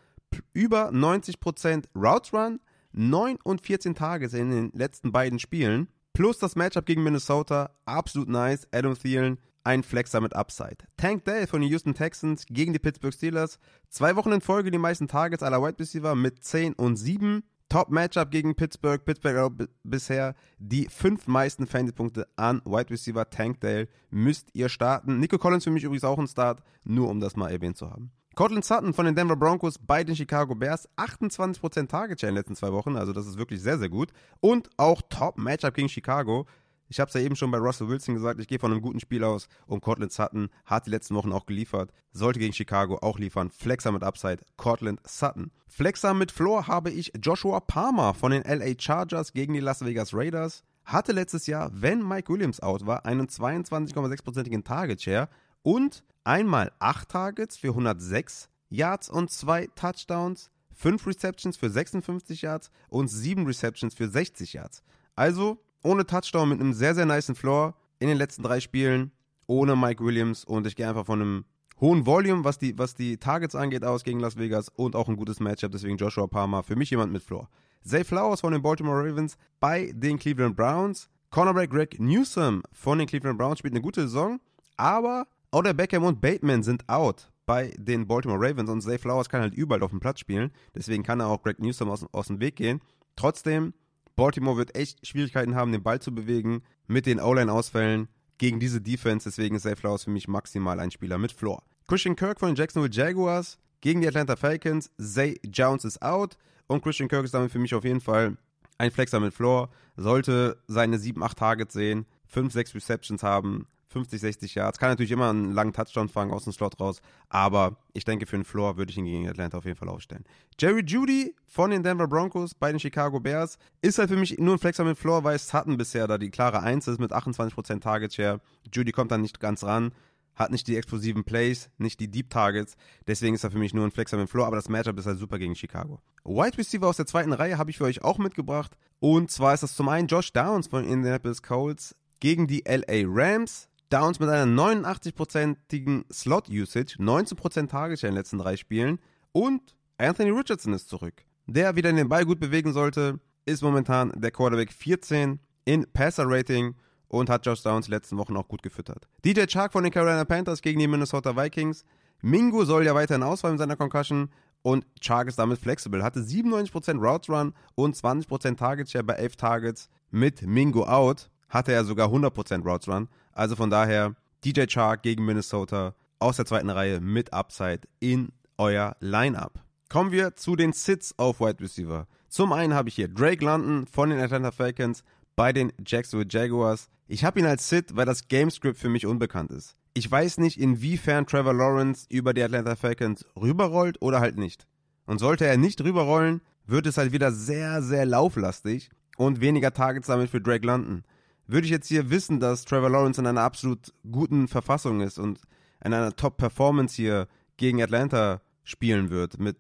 über 90% Routes Run, 9 und 14 Tages in den letzten beiden Spielen. Plus das Matchup gegen Minnesota, absolut nice. Adam Thielen, ein Flexer mit Upside. Tank Dell von den Houston Texans gegen die Pittsburgh Steelers. Zwei Wochen in Folge die meisten Targets aller Wide Receiver mit 10 und 7. Top-Matchup gegen Pittsburgh. Pittsburgh bisher die fünf meisten Fantasy-Punkte an Wide Receiver Tankdale. Müsst ihr starten. Nico Collins für mich übrigens auch ein Start, nur um das mal erwähnt zu haben. Cortland Sutton von den Denver Broncos bei den Chicago Bears. 28% Target Share in den letzten zwei Wochen. Also das ist wirklich sehr, sehr gut. Und auch Top-Matchup gegen Chicago. Ich habe es ja eben schon bei Russell Wilson gesagt, ich gehe von einem guten Spiel aus und Cortland Sutton hat die letzten Wochen auch geliefert, sollte gegen Chicago auch liefern. Flexer mit Upside, Cortland Sutton. Flexer mit Floor habe ich Joshua Palmer von den LA Chargers gegen die Las Vegas Raiders. Hatte letztes Jahr, wenn Mike Williams out war, einen 22,6%igen Target Share und einmal 8 Targets für 106 Yards und 2 Touchdowns, 5 Receptions für 56 Yards und 7 Receptions für 60 Yards. Also ohne Touchdown mit einem sehr, sehr niceen Floor in den letzten drei Spielen, ohne Mike Williams und ich gehe einfach von einem hohen Volume, was die, was die Targets angeht, aus gegen Las Vegas und auch ein gutes Matchup, deswegen Joshua Palmer, für mich jemand mit Floor. Zay Flowers von den Baltimore Ravens bei den Cleveland Browns. Cornerback Greg Newsom von den Cleveland Browns spielt eine gute Saison, aber Oder Beckham und Bateman sind out bei den Baltimore Ravens und Zay Flowers kann halt überall auf dem Platz spielen, deswegen kann er auch Greg Newsom aus, aus dem Weg gehen. Trotzdem Baltimore wird echt Schwierigkeiten haben, den Ball zu bewegen mit den O-Line-Ausfällen gegen diese Defense. Deswegen ist Zay Flowers für mich maximal ein Spieler mit Floor. Christian Kirk von den Jacksonville Jaguars gegen die Atlanta Falcons. Zay Jones ist out und Christian Kirk ist damit für mich auf jeden Fall ein Flexer mit Floor. Sollte seine 7, 8 Targets sehen, 5, 6 Receptions haben, 50, 60 Yards. Kann natürlich immer einen langen Touchdown fangen aus dem Slot raus, aber ich denke, für einen Floor würde ich ihn gegen Atlanta auf jeden Fall aufstellen. Jerry Judy von den Denver Broncos bei den Chicago Bears ist halt für mich nur ein Flexer mit Floor, weil Sutton bisher da die klare 1 ist mit 28% Target Share. Judy kommt dann nicht ganz ran hat nicht die explosiven Plays, nicht die Deep Targets. Deswegen ist er für mich nur ein Flexer mit Floor, aber das Matchup ist halt super gegen Chicago. Wide Receiver aus der zweiten Reihe habe ich für euch auch mitgebracht. Und zwar ist das zum einen Josh Downs von Indianapolis Colts gegen die LA Rams. Downs mit einer 89%igen Slot-Usage, 19% Target in den letzten drei Spielen und Anthony Richardson ist zurück. Der wieder den Ball gut bewegen sollte, ist momentan der Quarterback 14 in Passer-Rating und hat Josh Downs letzten Wochen auch gut gefüttert. DJ Chark von den Carolina Panthers gegen die Minnesota Vikings. Mingo soll ja weiterhin ausfallen mit seiner Concussion und Chark ist damit flexibel. Hatte 97% Routes Run und 20% Target Share bei 11 Targets. Mit Mingo out hatte er sogar 100% Routes Run. Also von daher DJ Chark gegen Minnesota aus der zweiten Reihe mit Upside in euer Lineup. Kommen wir zu den Sits auf Wide Receiver. Zum einen habe ich hier Drake London von den Atlanta Falcons bei den Jacksonville Jaguars. Ich habe ihn als Sit, weil das Gamescript für mich unbekannt ist. Ich weiß nicht, inwiefern Trevor Lawrence über die Atlanta Falcons rüberrollt oder halt nicht. Und sollte er nicht rüberrollen, wird es halt wieder sehr, sehr lauflastig und weniger Targets damit für Drake London würde ich jetzt hier wissen, dass Trevor Lawrence in einer absolut guten Verfassung ist und in einer Top-Performance hier gegen Atlanta spielen wird, mit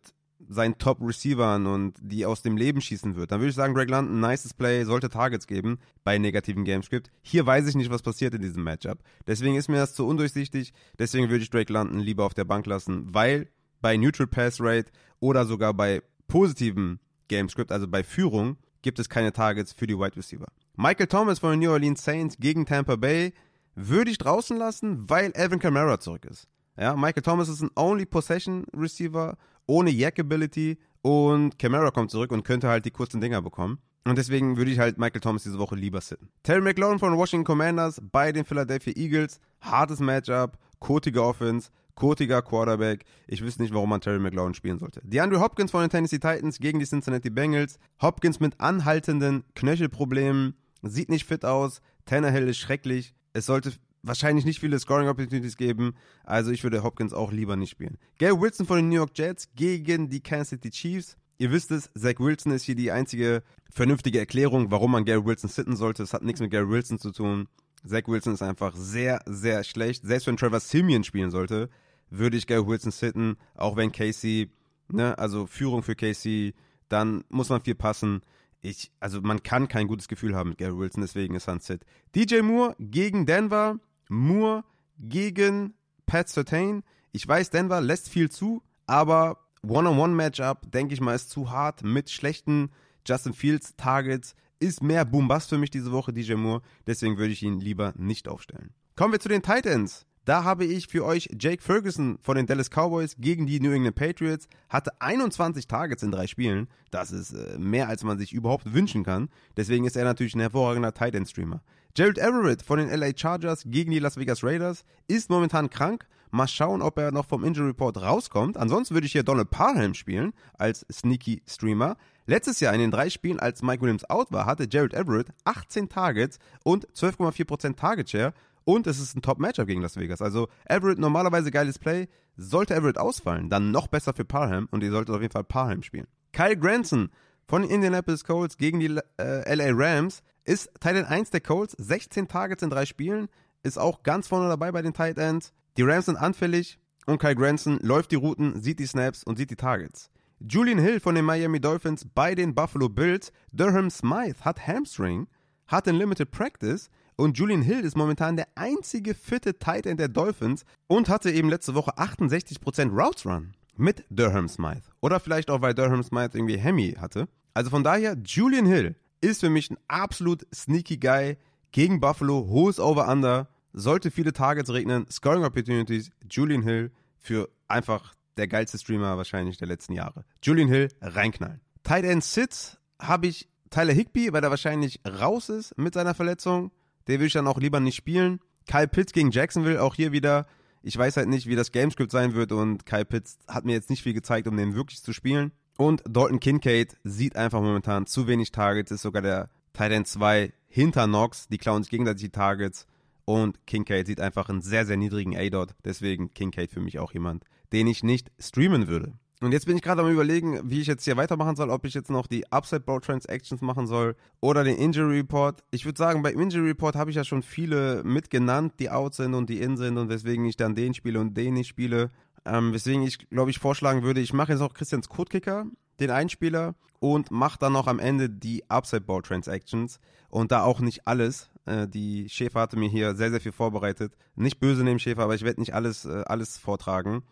seinen Top-Receivern und die aus dem Leben schießen wird, dann würde ich sagen, Greg London, nices Play, sollte Targets geben bei negativen Gamescript. Hier weiß ich nicht, was passiert in diesem Matchup. Deswegen ist mir das zu undurchsichtig. Deswegen würde ich Drake London lieber auf der Bank lassen, weil bei Neutral Pass Rate oder sogar bei positiven Gamescript, also bei Führung, gibt es keine Targets für die Wide Receiver. Michael Thomas von den New Orleans Saints gegen Tampa Bay würde ich draußen lassen, weil Alvin Kamara zurück ist. Ja, Michael Thomas ist ein Only Possession Receiver ohne Yak Ability und Kamara kommt zurück und könnte halt die kurzen Dinger bekommen. Und deswegen würde ich halt Michael Thomas diese Woche lieber sitten. Terry McLaurin von Washington Commanders bei den Philadelphia Eagles. Hartes Matchup, kotige Offense, kotiger Quarterback. Ich wüsste nicht, warum man Terry McLaurin spielen sollte. DeAndre Hopkins von den Tennessee Titans gegen die Cincinnati Bengals. Hopkins mit anhaltenden Knöchelproblemen. Sieht nicht fit aus. Tannehill ist schrecklich. Es sollte wahrscheinlich nicht viele Scoring Opportunities geben. Also ich würde Hopkins auch lieber nicht spielen. Gary Wilson von den New York Jets gegen die Kansas City Chiefs. Ihr wisst es, Zach Wilson ist hier die einzige vernünftige Erklärung, warum man Gary Wilson sitten sollte. Es hat nichts mit Gary Wilson zu tun. Zach Wilson ist einfach sehr, sehr schlecht. Selbst wenn Trevor Simeon spielen sollte, würde ich Gary Wilson sitten, auch wenn Casey, ne, also Führung für Casey, dann muss man viel passen ich, also man kann kein gutes Gefühl haben mit Gary Wilson, deswegen ist Sit. DJ Moore gegen Denver, Moore gegen Pat Sertain. Ich weiß, Denver lässt viel zu, aber One-on-One-Matchup, denke ich mal, ist zu hart mit schlechten Justin Fields Targets. Ist mehr Boom-Bust für mich diese Woche, DJ Moore. Deswegen würde ich ihn lieber nicht aufstellen. Kommen wir zu den Titans. Da habe ich für euch Jake Ferguson von den Dallas Cowboys gegen die New England Patriots. Hatte 21 Targets in drei Spielen. Das ist äh, mehr, als man sich überhaupt wünschen kann. Deswegen ist er natürlich ein hervorragender Tight End Streamer. Jared Everett von den LA Chargers gegen die Las Vegas Raiders ist momentan krank. Mal schauen, ob er noch vom Injury Report rauskommt. Ansonsten würde ich hier Donald Parham spielen als Sneaky Streamer. Letztes Jahr in den drei Spielen, als Mike Williams out war, hatte Jared Everett 18 Targets und 12,4% Target Share. Und es ist ein Top-Matchup gegen Las Vegas. Also Everett normalerweise geiles Play. Sollte Everett ausfallen, dann noch besser für Parham. Und ihr solltet auf jeden Fall Parham spielen. Kyle Granson von den Indianapolis Colts gegen die äh, LA Rams ist Tight 1 der Colts. 16 Targets in drei Spielen. Ist auch ganz vorne dabei bei den Tight Ends. Die Rams sind anfällig. Und Kyle Granson läuft die Routen, sieht die Snaps und sieht die Targets. Julian Hill von den Miami Dolphins bei den Buffalo Bills. Durham Smythe hat Hamstring, hat in Limited Practice und Julian Hill ist momentan der einzige fitte Tight End der Dolphins und hatte eben letzte Woche 68% Routes Run mit Durham Smythe. Oder vielleicht auch, weil Durham Smythe irgendwie Hemi hatte. Also von daher, Julian Hill ist für mich ein absolut sneaky Guy gegen Buffalo. Hohes Over-Under. Sollte viele Targets regnen. Scoring Opportunities. Julian Hill für einfach der geilste Streamer wahrscheinlich der letzten Jahre. Julian Hill, reinknallen. Tight End Sits habe ich Tyler Higby, weil er wahrscheinlich raus ist mit seiner Verletzung. Der will ich dann auch lieber nicht spielen. Kyle Pitts gegen Jacksonville, auch hier wieder. Ich weiß halt nicht, wie das Gamescript sein wird und Kyle Pitts hat mir jetzt nicht viel gezeigt, um den wirklich zu spielen. Und Dalton Kincaid sieht einfach momentan zu wenig Targets, ist sogar der Tight End 2 hinter Knox. Die klauen sich gegenseitig die Targets. Und Kincaid sieht einfach einen sehr, sehr niedrigen A-Dot. Deswegen Kincaid für mich auch jemand, den ich nicht streamen würde. Und jetzt bin ich gerade am überlegen, wie ich jetzt hier weitermachen soll, ob ich jetzt noch die Upside Bow Transactions machen soll oder den Injury Report. Ich würde sagen, beim Injury Report habe ich ja schon viele mitgenannt, die out sind und die in sind und weswegen ich dann den spiele und den nicht spiele. Ähm, weswegen ich, glaube ich, vorschlagen würde, ich mache jetzt auch Christians Codekicker, den Einspieler und mache dann noch am Ende die Upside Bow Transactions und da auch nicht alles. Äh, die Schäfer hatte mir hier sehr, sehr viel vorbereitet. Nicht böse neben Schäfer, aber ich werde nicht alles, äh, alles vortragen,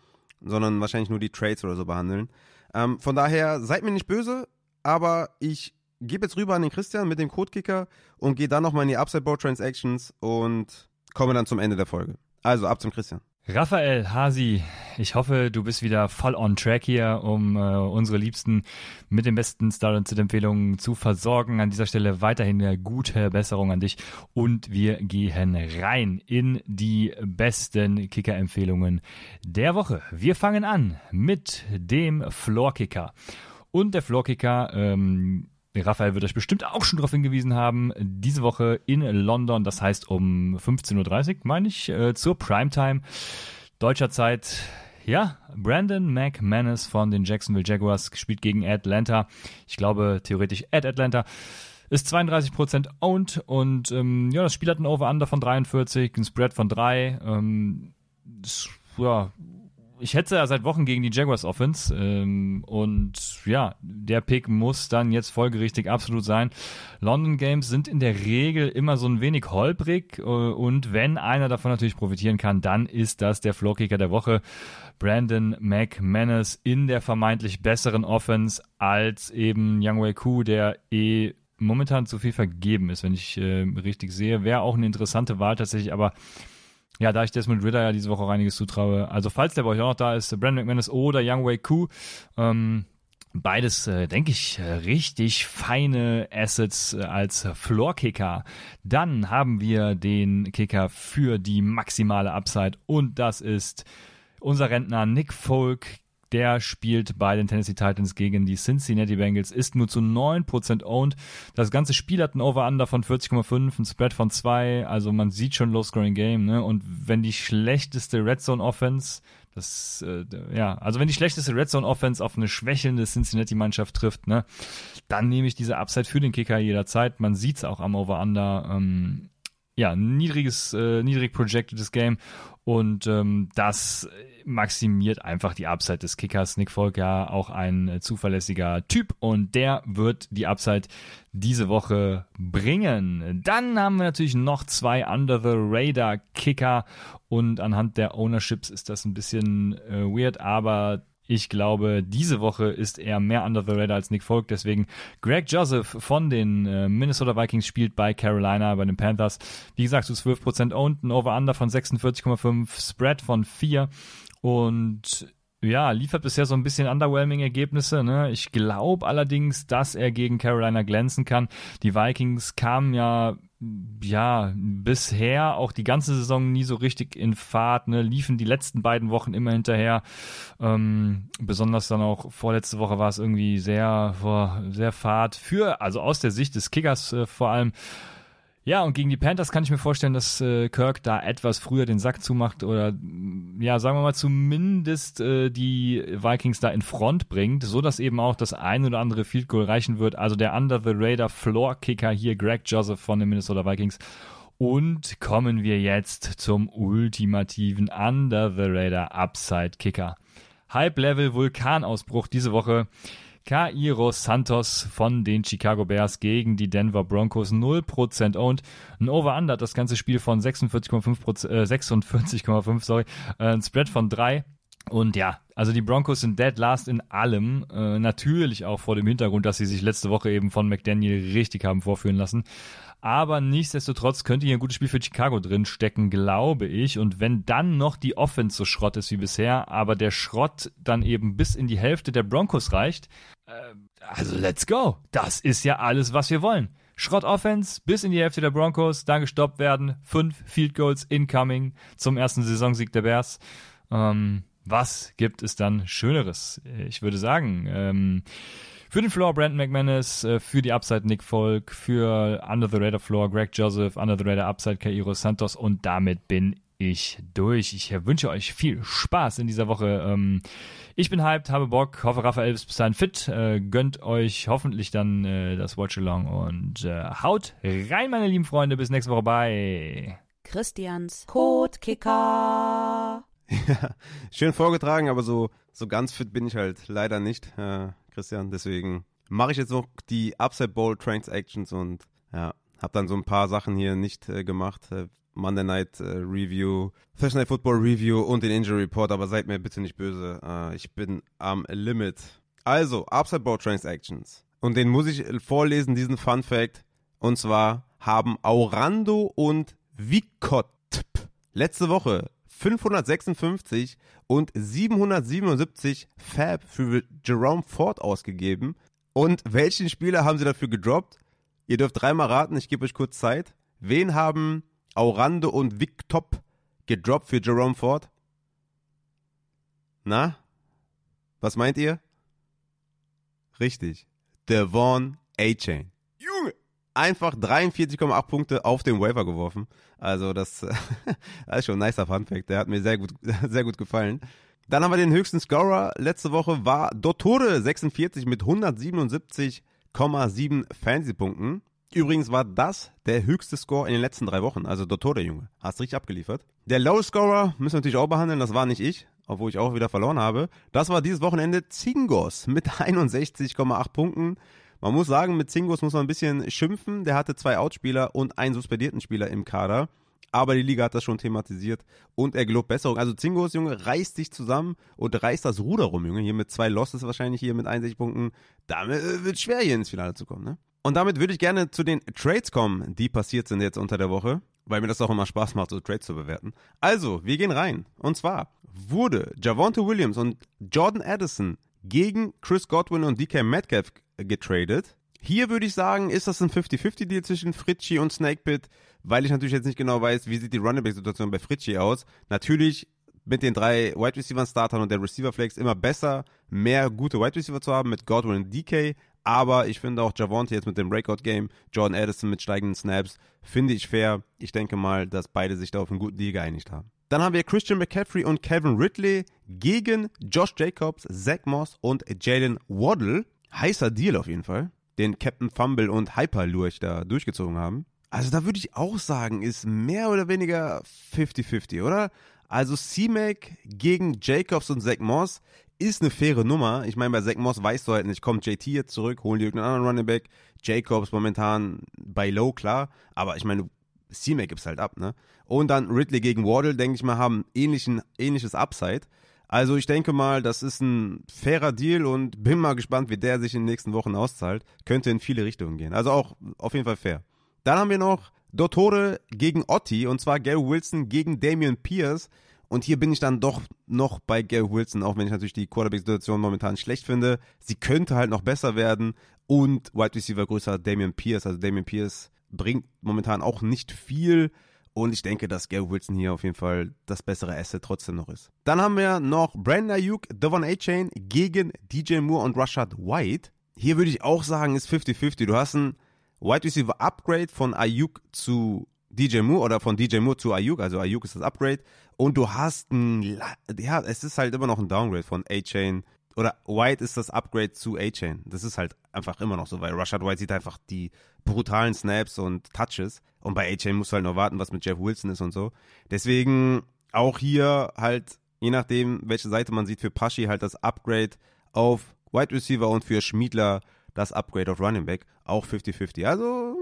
sondern wahrscheinlich nur die Trades oder so behandeln. Ähm, von daher, seid mir nicht böse, aber ich gebe jetzt rüber an den Christian mit dem Codekicker und gehe dann nochmal in die Upside Board Transactions und komme dann zum Ende der Folge. Also ab zum Christian. Raphael Hasi, ich hoffe, du bist wieder voll on track hier, um äh, unsere Liebsten mit den besten Star und Empfehlungen zu versorgen. An dieser Stelle weiterhin eine gute Besserung an dich und wir gehen rein in die besten Kicker-Empfehlungen der Woche. Wir fangen an mit dem Floorkicker. Und der Floorkicker ähm, Raphael wird euch bestimmt auch schon darauf hingewiesen haben, diese Woche in London, das heißt um 15.30 Uhr, meine ich, äh, zur Primetime deutscher Zeit. Ja, Brandon McManus von den Jacksonville Jaguars spielt gegen Atlanta. Ich glaube, theoretisch at Atlanta. Ist 32% owned und ähm, ja, das Spiel hat ein Over-Under von 43, ein Spread von 3. Ähm, das, ja, ich hetze ja seit Wochen gegen die Jaguars Offense ähm, und ja, der Pick muss dann jetzt folgerichtig absolut sein. London Games sind in der Regel immer so ein wenig holprig äh, und wenn einer davon natürlich profitieren kann, dann ist das der Flowkicker der Woche. Brandon McManus in der vermeintlich besseren Offense als eben Young Wei Ku, der eh momentan zu viel vergeben ist, wenn ich äh, richtig sehe. Wäre auch eine interessante Wahl tatsächlich, aber ja, da ich Desmond Ritter ja diese Woche einiges zutraue. Also falls der bei euch auch noch da ist, Brandon McManus oder Young Wei Koo, ähm, Beides, äh, denke ich, richtig feine Assets äh, als Floorkicker. Dann haben wir den Kicker für die maximale Upside und das ist unser Rentner Nick Folk der spielt bei den Tennessee Titans gegen die Cincinnati Bengals, ist nur zu 9% owned. Das ganze Spiel hat ein Over-Under von 40,5, ein Spread von 2, also man sieht schon Low-Scoring-Game. Ne? Und wenn die schlechteste Red Zone Offense, das, äh, ja, also wenn die schlechteste Red Zone Offense auf eine schwächelnde Cincinnati-Mannschaft trifft, ne, dann nehme ich diese Upside für den Kicker jederzeit. Man sieht es auch am Over-Under. Ähm, ja, niedriges, äh, niedrig projectedes Game und ähm, das maximiert einfach die Upside des Kickers. Nick Folk ja auch ein äh, zuverlässiger Typ und der wird die Upside diese Woche bringen. Dann haben wir natürlich noch zwei Under the Radar Kicker und anhand der Ownerships ist das ein bisschen äh, weird, aber ich glaube, diese Woche ist er mehr under the radar als Nick Folk. Deswegen Greg Joseph von den äh, Minnesota Vikings spielt bei Carolina, bei den Panthers. Wie gesagt, zu 12% owned, ein Over-Under von 46,5, Spread von 4. Und ja, liefert bisher so ein bisschen underwhelming Ergebnisse. Ne? Ich glaube allerdings, dass er gegen Carolina glänzen kann. Die Vikings kamen ja ja, bisher auch die ganze Saison nie so richtig in Fahrt, ne, liefen die letzten beiden Wochen immer hinterher. Ähm, besonders dann auch vorletzte Woche war es irgendwie sehr, sehr Fahrt für, also aus der Sicht des Kickers äh, vor allem. Ja, und gegen die Panthers kann ich mir vorstellen, dass äh, Kirk da etwas früher den Sack zumacht oder ja, sagen wir mal zumindest äh, die Vikings da in Front bringt, so dass eben auch das ein oder andere Field Goal reichen wird. Also der Under the Radar Floor Kicker hier Greg Joseph von den Minnesota Vikings. Und kommen wir jetzt zum ultimativen Under the Radar Upside Kicker. Hype Level Vulkanausbruch diese Woche. Cairo Santos von den Chicago Bears gegen die Denver Broncos 0% owned. Ein Over-Under das ganze Spiel von 46,5% äh, 46,5, sorry, äh, ein Spread von 3. Und ja, also die Broncos sind dead last in allem. Äh, natürlich auch vor dem Hintergrund, dass sie sich letzte Woche eben von McDaniel richtig haben vorführen lassen. Aber nichtsdestotrotz könnte hier ein gutes Spiel für Chicago drin stecken, glaube ich. Und wenn dann noch die Offense so Schrott ist wie bisher, aber der Schrott dann eben bis in die Hälfte der Broncos reicht, also let's go. Das ist ja alles, was wir wollen. Schrott Offense bis in die Hälfte der Broncos, dann gestoppt werden. Fünf Field Goals incoming zum ersten Saisonsieg der Bears. Ähm, was gibt es dann Schöneres? Ich würde sagen, ähm, für den Floor Brandon McManus, äh, für die Upside Nick Folk, für Under the Radar Floor Greg Joseph, Under the Radar Upside Cairo Santos und damit bin ich durch. Ich wünsche euch viel Spaß in dieser Woche. Ähm, ich bin hyped, habe Bock, hoffe Raphael ist bis dahin fit, äh, gönnt euch hoffentlich dann äh, das Watch Along und haut rein, meine lieben Freunde. Bis nächste Woche. Bye. Christians Code Kicker. Ja, schön vorgetragen, aber so, so ganz fit bin ich halt leider nicht. Christian. Deswegen mache ich jetzt noch die Upside Bowl Transactions und ja, habe dann so ein paar Sachen hier nicht äh, gemacht. Äh, Monday Night äh, Review, Thursday Night Football Review und den Injury Report, aber seid mir bitte nicht böse. Äh, ich bin am Limit. Also, Upside Bowl Transactions. Und den muss ich vorlesen, diesen Fun Fact. Und zwar haben Aurando und Vikotp letzte Woche 556 und 777 Fab für Jerome Ford ausgegeben. Und welchen Spieler haben sie dafür gedroppt? Ihr dürft dreimal raten, ich gebe euch kurz Zeit. Wen haben Aurande und Vic Top gedroppt für Jerome Ford? Na? Was meint ihr? Richtig. Devon A-Chain. Junge! Einfach 43,8 Punkte auf den Waiver geworfen. Also das, das ist schon ein nicer Funfact. Der hat mir sehr gut, sehr gut gefallen. Dann haben wir den höchsten Scorer. Letzte Woche war Dottore 46 mit 177,7 Fantasy-Punkten. Übrigens war das der höchste Score in den letzten drei Wochen. Also Dottore, Junge. Hast richtig abgeliefert. Der Low Scorer müssen wir natürlich auch behandeln. Das war nicht ich, obwohl ich auch wieder verloren habe. Das war dieses Wochenende Zingos mit 61,8 Punkten. Man muss sagen, mit Zingos muss man ein bisschen schimpfen. Der hatte zwei Outspieler und einen suspendierten Spieler im Kader. Aber die Liga hat das schon thematisiert und er gelobt Besserung. Also Zingos, Junge, reißt sich zusammen und reißt das Ruder rum, Junge. Hier mit zwei Losses wahrscheinlich, hier mit 61 Punkten. Damit äh, wird schwer, hier ins Finale zu kommen, ne? Und damit würde ich gerne zu den Trades kommen, die passiert sind jetzt unter der Woche, weil mir das auch immer Spaß macht, so Trades zu bewerten. Also, wir gehen rein. Und zwar wurde Javonte Williams und Jordan Addison gegen Chris Godwin und DK Metcalf getradet. Hier würde ich sagen, ist das ein 50-50-Deal zwischen Fritschi und Snakepit, weil ich natürlich jetzt nicht genau weiß, wie sieht die Running Back-Situation bei Fritschi aus. Natürlich mit den drei Wide Receiver Startern und der Receiver Flex immer besser, mehr gute Wide Receiver zu haben mit Godwin und DK. Aber ich finde auch Javonte jetzt mit dem Breakout Game, Jordan Addison mit steigenden Snaps, finde ich fair. Ich denke mal, dass beide sich da auf einen guten Deal geeinigt haben. Dann haben wir Christian McCaffrey und Kevin Ridley gegen Josh Jacobs, Zach Moss und Jalen Waddle. Heißer Deal auf jeden Fall, den Captain Fumble und Hyperlurch da durchgezogen haben. Also da würde ich auch sagen, ist mehr oder weniger 50-50, oder? Also C-Mac gegen Jacobs und Zach Moss ist eine faire Nummer. Ich meine, bei Zach Moss weißt du halt nicht, kommt JT jetzt zurück, holen die irgendeinen anderen Running Back. Jacobs momentan bei Low, klar. Aber ich meine, C-Mac gibt's halt ab, ne? Und dann Ridley gegen Waddle, denke ich mal, haben ähnlichen, ähnliches Upside. Also ich denke mal, das ist ein fairer Deal und bin mal gespannt, wie der sich in den nächsten Wochen auszahlt. Könnte in viele Richtungen gehen. Also auch auf jeden Fall fair. Dann haben wir noch Dottore gegen Otti und zwar Gary Wilson gegen Damian Pierce. Und hier bin ich dann doch noch bei Gary Wilson, auch wenn ich natürlich die Quarterback-Situation momentan schlecht finde. Sie könnte halt noch besser werden. Und Wide Receiver größer Damian Pierce. Also Damian Pierce bringt momentan auch nicht viel. Und ich denke, dass Gary Wilson hier auf jeden Fall das bessere Asset trotzdem noch ist. Dann haben wir noch Brandon Ayuk, Devon A-Chain gegen DJ Moore und Rashad White. Hier würde ich auch sagen, ist 50-50. Du hast ein Wide Receiver Upgrade von Ayuk zu DJ Moore oder von DJ Moore zu Ayuk, also Ayuk ist das Upgrade und du hast ein, ja, es ist halt immer noch ein Downgrade von A-Chain oder White ist das Upgrade zu A-Chain. Das ist halt einfach immer noch so, weil Rashad White sieht einfach die brutalen Snaps und Touches und bei A-Chain musst du halt noch warten, was mit Jeff Wilson ist und so. Deswegen auch hier halt, je nachdem, welche Seite man sieht, für Paschi halt das Upgrade auf Wide Receiver und für Schmiedler das Upgrade auf Running Back. Auch 50-50. Also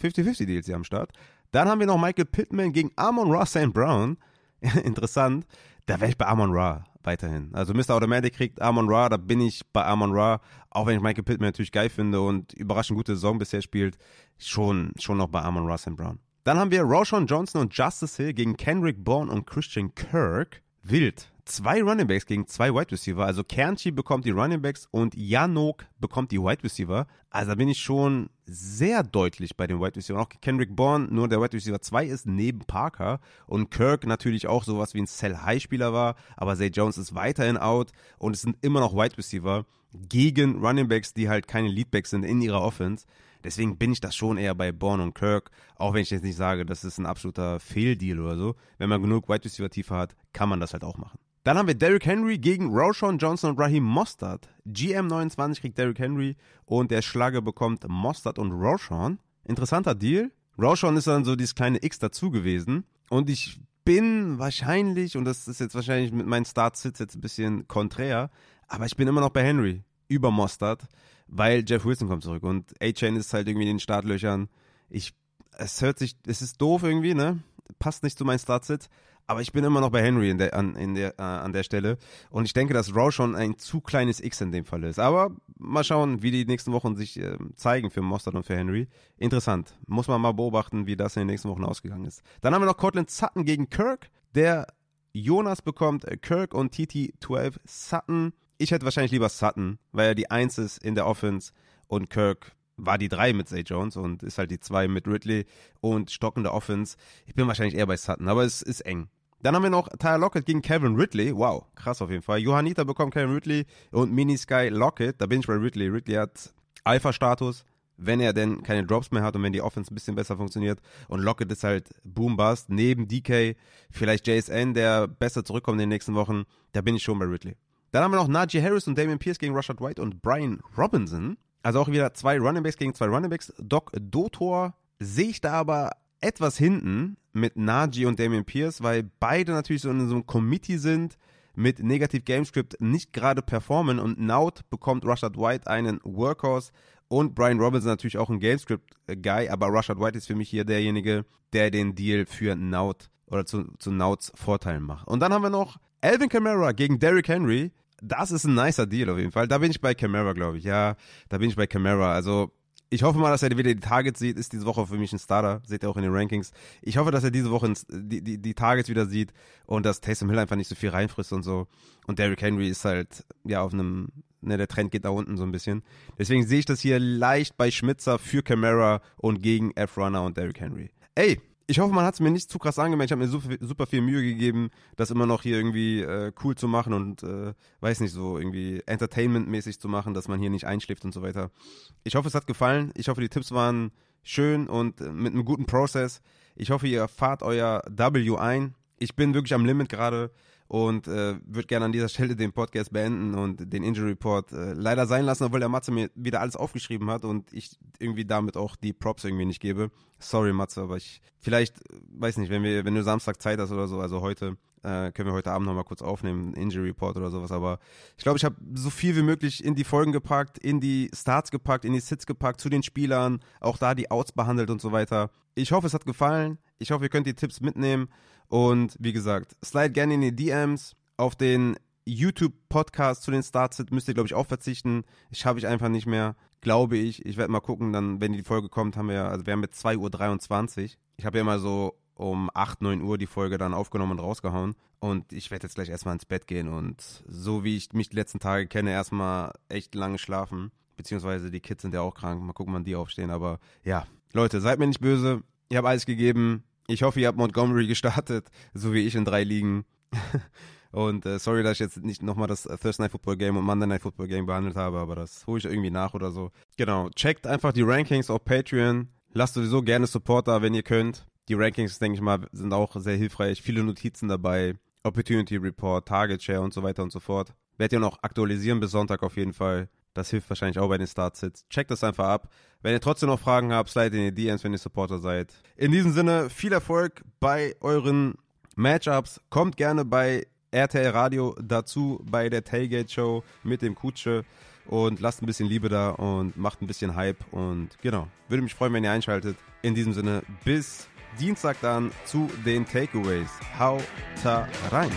50-50 Deals hier am Start. Dann haben wir noch Michael Pittman gegen Amon Ra St. Brown. Interessant. Da wäre ich bei Amon Ra weiterhin. Also Mr. Automatic kriegt Amon Ra, da bin ich bei Amon Ra, auch wenn ich Michael Pittman natürlich geil finde und überraschend gute Saison bisher spielt, schon, schon noch bei Amon Ra St. Brown. Dann haben wir Roshan Johnson und Justice Hill gegen Kendrick Bourne und Christian Kirk. Wild zwei Runningbacks gegen zwei Wide Receiver. Also Kernchi bekommt die Runningbacks und Janok bekommt die Wide Receiver. Also da bin ich schon sehr deutlich bei den Wide Receiver. Auch Kendrick Bourne, nur der Wide Receiver 2 ist neben Parker. Und Kirk natürlich auch sowas wie ein Sell-High-Spieler war. Aber Zay Jones ist weiterhin out. Und es sind immer noch Wide Receiver gegen Runningbacks, die halt keine Leadbacks sind in ihrer Offense. Deswegen bin ich das schon eher bei Bourne und Kirk, auch wenn ich jetzt nicht sage, das ist ein absoluter Fehldeal oder so. Wenn man genug Wide Receiver Tiefe hat, kann man das halt auch machen. Dann haben wir Derrick Henry gegen Roshan Johnson und Raheem Mostert. GM29 kriegt Derrick Henry und der Schlage bekommt Mostert und Roshan. Interessanter Deal. Roshan ist dann so dieses kleine X dazu gewesen. Und ich bin wahrscheinlich, und das ist jetzt wahrscheinlich mit meinen Start-Sits jetzt ein bisschen konträr, aber ich bin immer noch bei Henry über Mostert, weil Jeff Wilson kommt zurück und A-Chain ist halt irgendwie in den Startlöchern. Ich, es hört sich, es ist doof irgendwie, ne? Passt nicht zu meinen Start-Sits, aber ich bin immer noch bei Henry in der, an, in der, äh, an der Stelle. Und ich denke, dass Raw schon ein zu kleines X in dem Fall ist. Aber mal schauen, wie die nächsten Wochen sich äh, zeigen für Mostert und für Henry. Interessant. Muss man mal beobachten, wie das in den nächsten Wochen ausgegangen ist. Dann haben wir noch Cortland Sutton gegen Kirk. Der Jonas bekommt äh, Kirk und TT12 Sutton. Ich hätte wahrscheinlich lieber Sutton, weil er die Eins ist in der Offense und Kirk war die 3 mit Zay Jones und ist halt die 2 mit Ridley und stockende Offense. Ich bin wahrscheinlich eher bei Sutton, aber es ist eng. Dann haben wir noch Tyler Lockett gegen Kevin Ridley. Wow, krass auf jeden Fall. Johannita bekommt Kevin Ridley und Mini Sky Lockett. Da bin ich bei Ridley. Ridley hat Alpha-Status, wenn er denn keine Drops mehr hat und wenn die Offense ein bisschen besser funktioniert. Und Lockett ist halt Boom-Bust. Neben DK, vielleicht JSN, der besser zurückkommt in den nächsten Wochen. Da bin ich schon bei Ridley. Dann haben wir noch Najee Harris und Damian Pierce gegen Rashad White und Brian Robinson. Also auch wieder zwei Runningbacks gegen zwei Runningbacks. Doc Dotor sehe ich da aber etwas hinten mit Najee und Damian Pierce, weil beide natürlich so in so einem Committee sind, mit Negativ Gamescript nicht gerade performen und Naut bekommt Rashad White einen Workhorse und Brian Robinson natürlich auch ein Gamescript-Guy, aber Rashad White ist für mich hier derjenige, der den Deal für Naut oder zu, zu Nauts Vorteilen macht. Und dann haben wir noch Alvin Kamara gegen Derrick Henry. Das ist ein nicer Deal auf jeden Fall. Da bin ich bei Kamara, glaube ich. Ja, da bin ich bei Kamara. Also ich hoffe mal, dass er wieder die Targets sieht. Ist diese Woche für mich ein Starter. Seht ihr auch in den Rankings. Ich hoffe, dass er diese Woche die, die, die Targets wieder sieht und dass Taysom Hill einfach nicht so viel reinfrisst und so. Und Derrick Henry ist halt, ja, auf einem, ne, der Trend geht da unten so ein bisschen. Deswegen sehe ich das hier leicht bei Schmitzer für Camara und gegen F-Runner und Derrick Henry. Ey, ich hoffe, man hat es mir nicht zu krass angemerkt. Ich habe mir super, super, viel Mühe gegeben, das immer noch hier irgendwie äh, cool zu machen und äh, weiß nicht, so irgendwie entertainmentmäßig zu machen, dass man hier nicht einschläft und so weiter. Ich hoffe, es hat gefallen. Ich hoffe, die Tipps waren schön und äh, mit einem guten Prozess. Ich hoffe, ihr fahrt euer W ein. Ich bin wirklich am Limit gerade und äh, würde gerne an dieser Stelle den Podcast beenden und den Injury Report äh, leider sein lassen, obwohl der Matze mir wieder alles aufgeschrieben hat und ich irgendwie damit auch die Props irgendwie nicht gebe. Sorry Matze, aber ich vielleicht weiß nicht, wenn wir wenn du Samstag Zeit hast oder so, also heute äh, können wir heute Abend nochmal kurz aufnehmen, Injury Report oder sowas, aber ich glaube, ich habe so viel wie möglich in die Folgen gepackt, in die Starts gepackt, in die Sits gepackt, zu den Spielern, auch da die Outs behandelt und so weiter. Ich hoffe, es hat gefallen. Ich hoffe, ihr könnt die Tipps mitnehmen. Und wie gesagt, slide gerne in die DMs. Auf den YouTube-Podcast zu den Starts müsst ihr, glaube ich, auch verzichten. Ich schaffe ich einfach nicht mehr, glaube ich. Ich werde mal gucken, dann, wenn die Folge kommt, haben wir, also wir haben jetzt 2.23 Uhr. Ich habe ja immer so um 8, 9 Uhr die Folge dann aufgenommen und rausgehauen. Und ich werde jetzt gleich erstmal ins Bett gehen und so wie ich mich die letzten Tage kenne, erstmal echt lange schlafen. Beziehungsweise die Kids sind ja auch krank. Mal gucken, wann die aufstehen. Aber ja, Leute, seid mir nicht böse. Ich habe alles gegeben. Ich hoffe, ihr habt Montgomery gestartet, so wie ich in drei Ligen. Und äh, sorry, dass ich jetzt nicht nochmal das Thursday Night Football Game und Monday Night Football Game behandelt habe, aber das hole ich irgendwie nach oder so. Genau, checkt einfach die Rankings auf Patreon. Lasst sowieso gerne Supporter, wenn ihr könnt. Die Rankings, denke ich mal, sind auch sehr hilfreich. Viele Notizen dabei. Opportunity Report, Target Share und so weiter und so fort. Werdet ihr noch aktualisieren bis Sonntag auf jeden Fall. Das hilft wahrscheinlich auch bei den Startsits. Checkt das einfach ab. Wenn ihr trotzdem noch Fragen habt, slide in die DMs, wenn ihr Supporter seid. In diesem Sinne, viel Erfolg bei euren Matchups. Kommt gerne bei RTL Radio dazu bei der Tailgate Show mit dem Kutsche und lasst ein bisschen Liebe da und macht ein bisschen Hype und genau, würde mich freuen, wenn ihr einschaltet. In diesem Sinne, bis Dienstag dann zu den Takeaways. Haut rein!